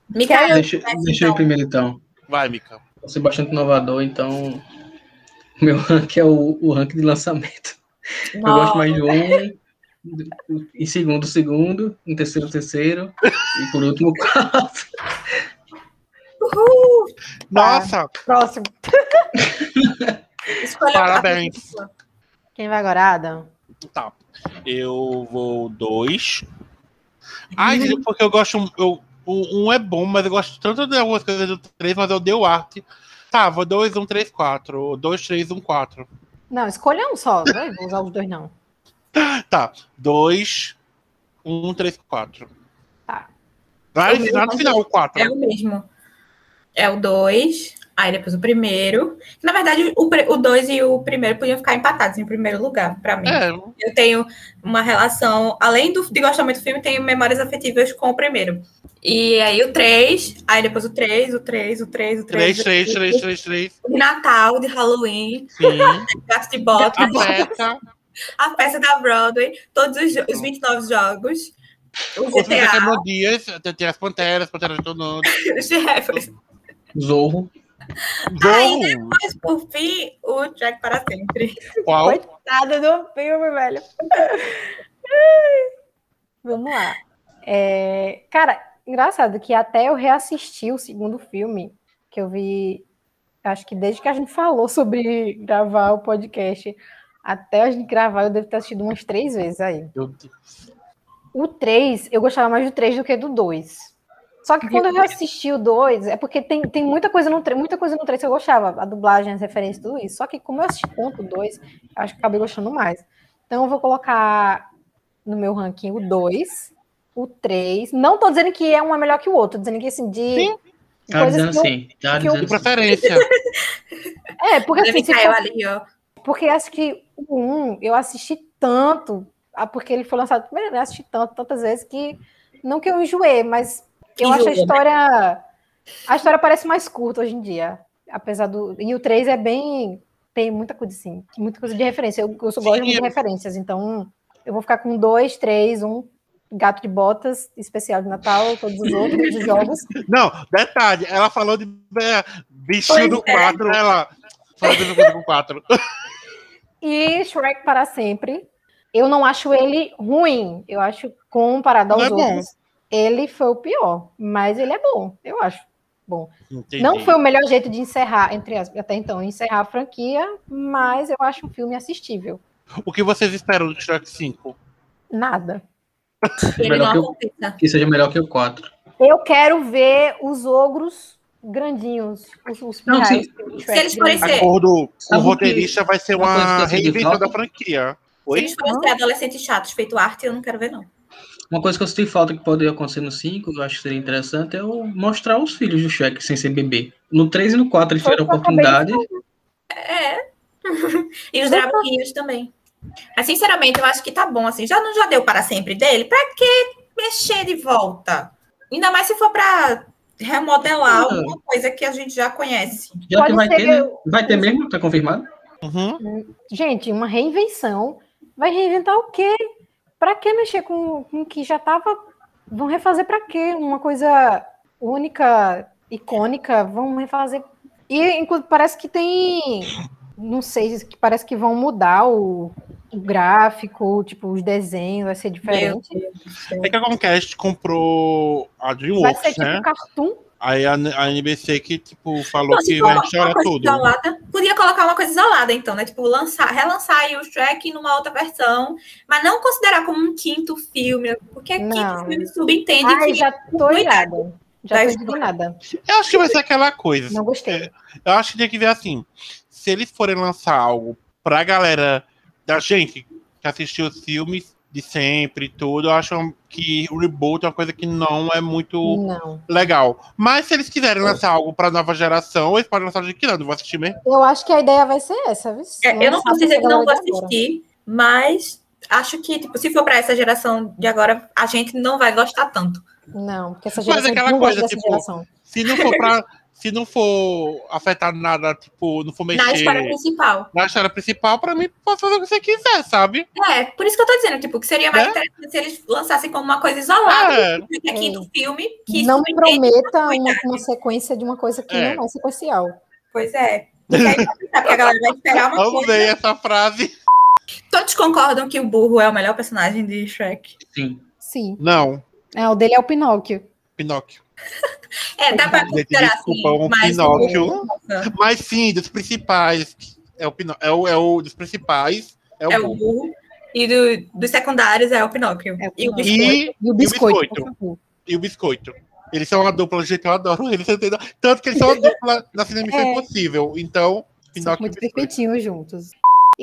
Micael, Deixa, deixa eu ir então. primeiro, então. Vai, Mica. Vou ser bastante inovador, então. Meu ranking é o, o ranking de lançamento. Eu gosto mais de um. Em segundo, segundo. Em terceiro, terceiro. E por último, quarto. Nossa, Próximo. Escolha Parabéns. Quem vai agora, Adam? tá. Eu vou dois. Ai, gente, porque eu gosto. Eu, o um é bom, mas eu gosto tanto de algumas coisas do três, mas eu dei o arte. Tá, vou dois, um, três, quatro. Dois, três, um, quatro. Não, escolha um só. Não vou usar os dois, não. Tá, dois, um, três, quatro. Tá. Vai O meu ensinar no final o quatro. É o mesmo. É o 2, aí depois o primeiro. Na verdade, o 2 e o primeiro podiam ficar empatados em primeiro lugar, pra mim. É, Eu tenho uma relação, além do, de gostar muito do filme, tenho memórias afetivas com o primeiro. E aí o 3, aí depois o 3, o 3, o 3, o 3. três, três, três, três, três. De Natal, de Halloween, Sim. gato de bota, A peça. a peça da Broadway, todos os, os 29 jogos, o Os GTA, Cameron Dias, tem as Panteras, Panteras Tonando. os Jefferson. Zorro. Zorro. Mas por fim, o Jack para sempre. Qual? Coitada do filme, velho. Vamos lá. É, Cara, engraçado que até eu reassisti o segundo filme, que eu vi acho que desde que a gente falou sobre gravar o podcast até a gente gravar, eu devo ter assistido umas três vezes aí. Meu Deus. O 3, eu gostava mais do 3 do que do 2. Só que quando eu assisti o 2, é porque tem, tem muita coisa no 3, muita coisa no 3 que eu gostava, a dublagem, as referências, tudo isso. Só que como eu assisti tanto o 2, eu acho que acabei gostando mais. Então eu vou colocar no meu ranking o 2, o 3. Não tô dizendo que é um é melhor que o outro, tô dizendo que assim, de, Sim. de Tá dizendo eu, assim. Tá que eu- dizendo De assim. preferência. É, porque assim, se for- ali, ó. porque acho que o 1 eu assisti tanto, ah, porque ele foi lançado primeiro, eu assisti tanto, tantas vezes que não que eu enjoei, mas eu acho a né? história a história parece mais curta hoje em dia, apesar do e o 3 é bem tem muita coisa assim, muita coisa de referência. Eu, eu só gosto Sim, de eu- referências, então eu vou ficar com dois, três, um gato de botas especial de Natal, todos os outros os jogos. Não, detalhe, ela falou de é, bichinho do é. 4, ela falou de coisa com 4. E Shrek para sempre. Eu não acho ele ruim. Eu acho, comparado aos Não é bom. Ele foi o pior. Mas ele é bom, eu acho. Bom, não foi o melhor jeito de encerrar, entre as, até então, encerrar a franquia, mas eu acho um filme assistível. O que vocês esperam do Shrek 5? Nada. Ele Melhor não que eu- aconteça. Que seja melhor que o 4. Eu quero ver os ogros grandinhos, os, os Não, Shrek Se eles forem ser- acordo o roteirista, vai ser uma reinvenção da franquia. Se Oi? eles forem ser adolescentes chatos feito arte, eu não quero ver, não. Uma coisa que eu senti falta que poderia acontecer no 5, eu acho que seria interessante, é o mostrar os filhos do Shrek sem ser bebê. No 3 e no 4 eles tiveram oportunidade. É. e os draminhos também. Mas, sinceramente, eu acho que tá bom, assim. Já não já deu para sempre dele? Pra que mexer de volta? Ainda mais se for pra remodelar Ah. alguma coisa que a gente já conhece. Já Pode que vai ter, né? eu- Vai ter mesmo? Tá confirmado? Uhum. Gente, uma reinvenção. Vai reinventar o quê? Pra que mexer com o que já tava. Vão refazer pra quê? Uma coisa única, icônica, vão refazer. E parece que tem. Não sei, parece que vão mudar o, o gráfico, tipo, os desenhos, vai ser diferente. É que a Comcast comprou a Vai DreamWorks, ser tipo né? cartoon. Aí a, a NBC que, tipo, falou Não, que vai chorar tudo. isolada, podia colocar uma coisa isolada, então, né? Tipo, lançar, relançar aí o Shrek numa outra versão, mas não considerar como um quinto filme, porque Não. quinto filme subentende Ai, que já tô irada. Já tô indignada. Eu acho que vai ser aquela coisa. Não gostei. Eu acho que tem que ver assim. Se eles forem lançar algo pra galera da gente que assistiu os filmes de sempre e tudo, eu acho que o reboot é uma coisa que não é muito Não. legal. Mas se eles quiserem lançar algo pra nova geração, eles podem lançar jeito que não, não vou assistir mesmo. Eu acho que a ideia vai ser essa, viu? É, eu não posso dizer que não vou de agora. assistir, mas acho que, tipo, se for para essa geração de agora, a gente não vai gostar tanto. Não, porque essa Mas é geração aquela não coisa, tipo, geração. Se não for pra. se não for afetar nada, tipo, não for mexer Na história principal. na história principal, pra mim, pode fazer o que você quiser, sabe? É, por isso que eu tô dizendo, tipo, que seria mais Né? interessante se eles lançassem como uma coisa isolada, É, que é quinto filme, que não prometa uma, uma sequência de uma coisa que É. não é sequencial. Pois é. Porque a galera vai esperar uma amei coisa. essa frase. Todos concordam que o burro é o melhor personagem de Shrek. Sim. Sim. Não, É, o dele é o Pinóquio. Pinóquio. É, dá pra Gente, considerar desculpa, assim, um Pinóquio. burro, nossa, Mas sim, dos principais. É o, Pinó... é o, é o dos principais. É o, é o burro. burro. E do- dos secundários é o Pinóquio. É o E o Pinóquio. biscoito. E, E o biscoito, e o biscoito. Eles são uma dupla, que eu adoro eles. Tanto que eles são uma dupla na Cinema Missão É. Impossível. Então, São Pinóquio e muito perfeitinhos juntos.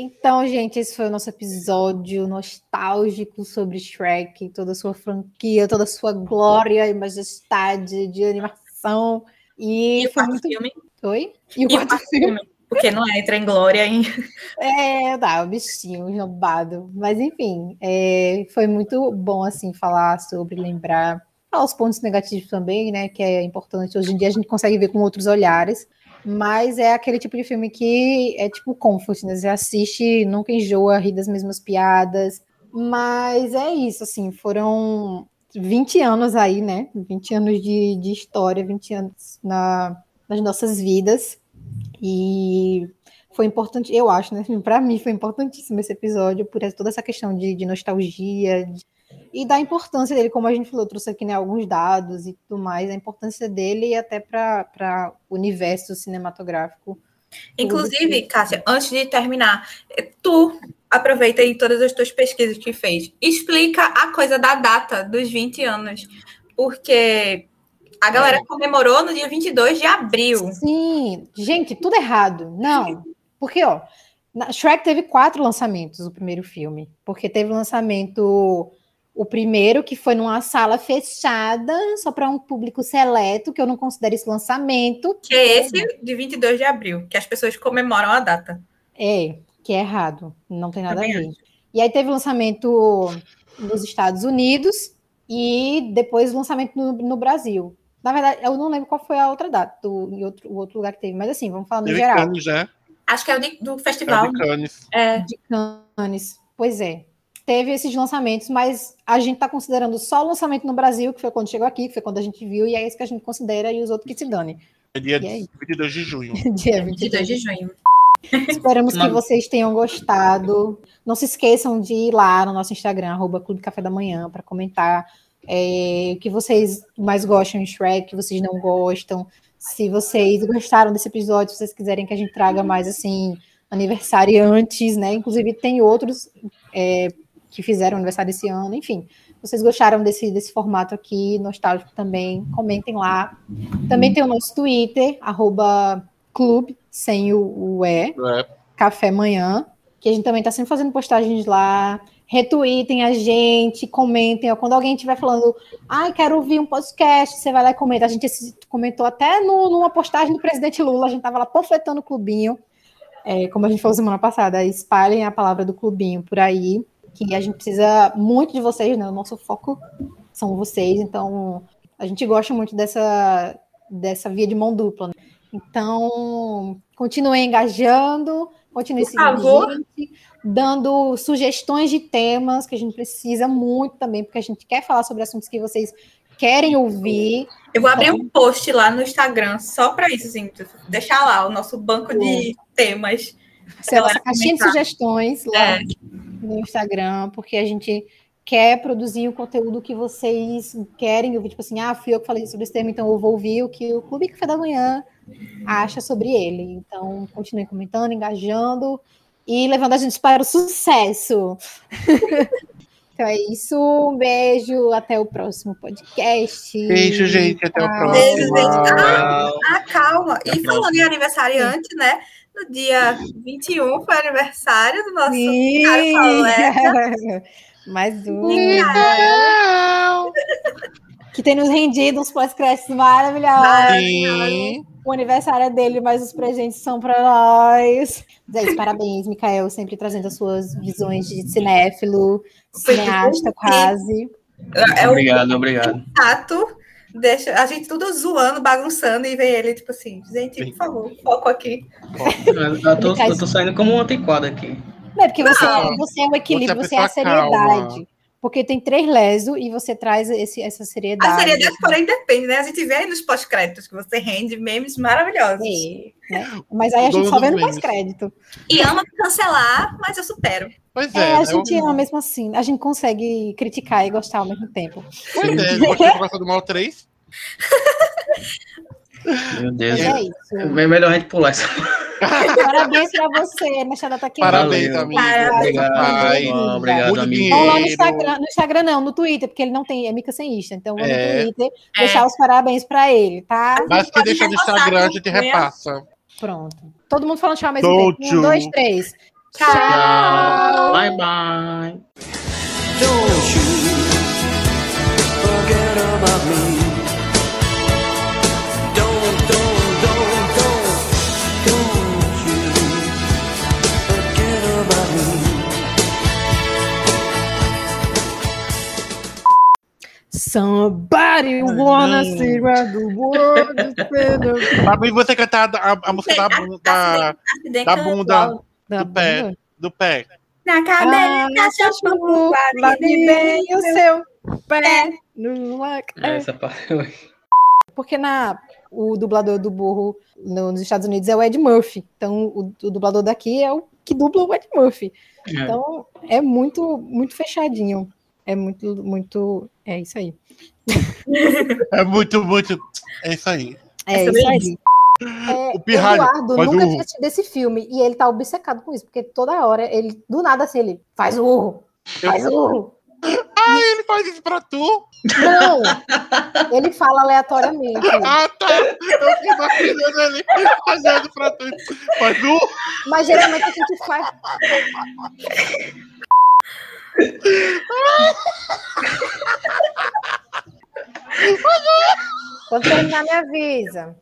Então, gente, esse foi o nosso episódio nostálgico sobre Shrek, toda a sua franquia, toda a sua glória e majestade de animação. E, E o foi quarto muito. filme. Oi? E o E quarto filme? filme. Porque não entra em glória em. É, dá, o bichinho jambado. Mas enfim, é, foi muito bom assim falar sobre, lembrar, falar os pontos negativos também, né? Que é importante. Hoje em dia a gente consegue ver com outros olhares. Mas é aquele tipo de filme que é tipo comfort, né? Você assiste, nunca enjoa, ri das mesmas piadas. Mas é isso, assim, foram 20 anos aí, né? 20 anos de, de história, 20 anos na, nas nossas vidas. E foi importante, eu acho, né? Para mim foi importantíssimo esse episódio, por toda essa questão de, de nostalgia, de, e da importância dele, como a gente falou, trouxe aqui né, alguns dados e tudo mais, a importância dele até para o universo cinematográfico. Inclusive, Cássia, antes de terminar, tu aproveita aí todas as tuas pesquisas que fez. Explica a coisa da data dos 20 anos, porque a galera comemorou no dia 22 de abril. Sim, gente, tudo errado. Não, porque, ó, Shrek teve quatro lançamentos, o primeiro filme. Porque teve o lançamento, o primeiro, que foi numa sala fechada, só para um público seleto, que eu não considero esse lançamento. Que é esse de 22 de abril, que as pessoas comemoram a data. É, que é errado. Não tem nada a Também ver. E aí teve o lançamento nos Estados Unidos e depois o lançamento no, no Brasil. Na verdade, eu não lembro qual foi a outra data, do, e outro, o outro lugar que teve, mas assim, vamos falar no Teve geral. Cannes, né? Acho que é o de- do É festival. de Cannes. É, de Cannes. Pois é. Teve esses lançamentos, mas a gente está considerando só o lançamento no Brasil, que foi quando chegou aqui, que foi quando a gente viu, e é isso que a gente considera, e os outros que se dane. É dia E aí? 22 de junho. Dia 22 de junho. Esperamos que vocês tenham gostado. Não se esqueçam de ir lá no nosso Instagram, arroba Clube Café da Manhã, para comentar é, o que vocês mais gostam em Shrek, o que vocês não gostam. Se vocês gostaram desse episódio, se vocês quiserem que a gente traga mais assim, aniversariantes, né? Inclusive, tem outros é, que fizeram aniversário esse ano, enfim. Vocês gostaram desse, desse formato aqui, nostálgico também, comentem lá. Também tem o nosso Twitter, arroba clube, sem o, o E, É. Café Manhã, que a gente também está sempre fazendo postagens lá. Retweetem a gente, comentem. ó, Quando alguém estiver falando, ai, quero ouvir um podcast, você vai lá e comenta. A gente comentou até no- numa postagem do presidente Lula, a gente estava lá panfletando o clubinho. É, como a gente falou semana passada, espalhem a palavra do clubinho por aí, que a gente precisa muito de vocês, né? O nosso foco são vocês, então a gente gosta muito dessa, dessa via de mão dupla. né? Então, continuem engajando, continuem Por seguindo gente, dando sugestões de temas que a gente precisa muito também, porque a gente quer falar sobre assuntos que vocês querem ouvir. Eu vou abrir um post lá no Instagram só para isso, assim, deixar lá o nosso banco de temas. Sei lá, Galera, essa caixinha de sugestões lá É. no Instagram, porque a gente quer produzir o conteúdo que vocês querem ouvir, tipo assim, ah, fui eu que falei sobre esse tema, então eu vou ouvir o que o Clube Café da Manhã acha sobre ele. Então, continuem comentando, engajando e levando a gente para o sucesso. então é isso, um beijo, até o próximo podcast. Beijo, gente. Até o próximo. Beijo, gente. Ah. Ah, calma. Até E falando próxima. em aniversariante, né? No dia 21 foi aniversário do nosso Sim. Paleta. Mais um. Que tem nos rendido uns pós-créditos maravilhosos. Sim. O aniversário é dele, mas os presentes são para nós. Isso, parabéns, Mikael, sempre trazendo as suas visões de cinéfilo, cineasta quase. É Obrigado, obrigado. tato. Deixa a gente tudo zoando, bagunçando e vem ele, tipo assim, gente, por favor, foco aqui. Eu tô, eu tô saindo como um antiquado aqui. Não, é porque você, Não. você é o equilíbrio, Você você, é é a seriedade. calma. Porque tem três leso e você traz esse, essa seriedade. A seriedade, porém, depende, né? A gente vê aí nos pós-créditos que você rende memes maravilhosos. É, né? Mas aí a gente só vê no pós-crédito. E ama cancelar, mas eu supero. Pois É, é. a né? gente ama mesmo assim. A gente consegue criticar e gostar ao mesmo tempo. Pois é. Gostei de Costa do Mal 3. Meu Deus. É isso. É melhor a gente pular essa. Parabéns pra você nessa data querida. Parabéns, Valeu. amigo. Parabéns. Obrigado, Pai. irmão, obrigado, Muito amigo. dinheiro. Vão lá no Instagram, no Instagram não, no Twitter, porque ele não tem, é Mica sem Insta, então vou É. no Twitter É. deixar os parabéns pra ele, tá? Mas que deixa no Instagram, a com gente repassa. Pronto. Todo mundo falando tchau ao mesmo Don't tempo. Um, you. dois, três. Tchau. Bye, bye. Don't you forget about me. Somebody wanna see where the world is. Pra mim, você cantar a, a música da, bunda- da, bunda, Da do pé, do pé. Na Ah, cadeira, cachorro, lave bem o seu pé no lac- É, Essa parte Porque na, o dublador do burro no- nos Estados Unidos é o Ed Murphy. Então, o, o dublador daqui é o que dubla o Ed Murphy. É. Então, é muito, muito fechadinho É muito, muito. É isso aí. É muito, muito. É isso aí. É, É isso aí. É, O pirralho, Eduardo faz nunca tinha assistido esse filme e ele tá obcecado com isso, porque toda hora ele, do nada assim, ele faz o urro, faz o urro. Ele faz isso pra tu? Não! Ele fala aleatoriamente. Ah, tá. Eu fiquei imaginando ele fazendo pra tu. Mas o. Mas geralmente a gente faz. Quando terminar, me avisa.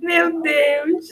Meu Deus.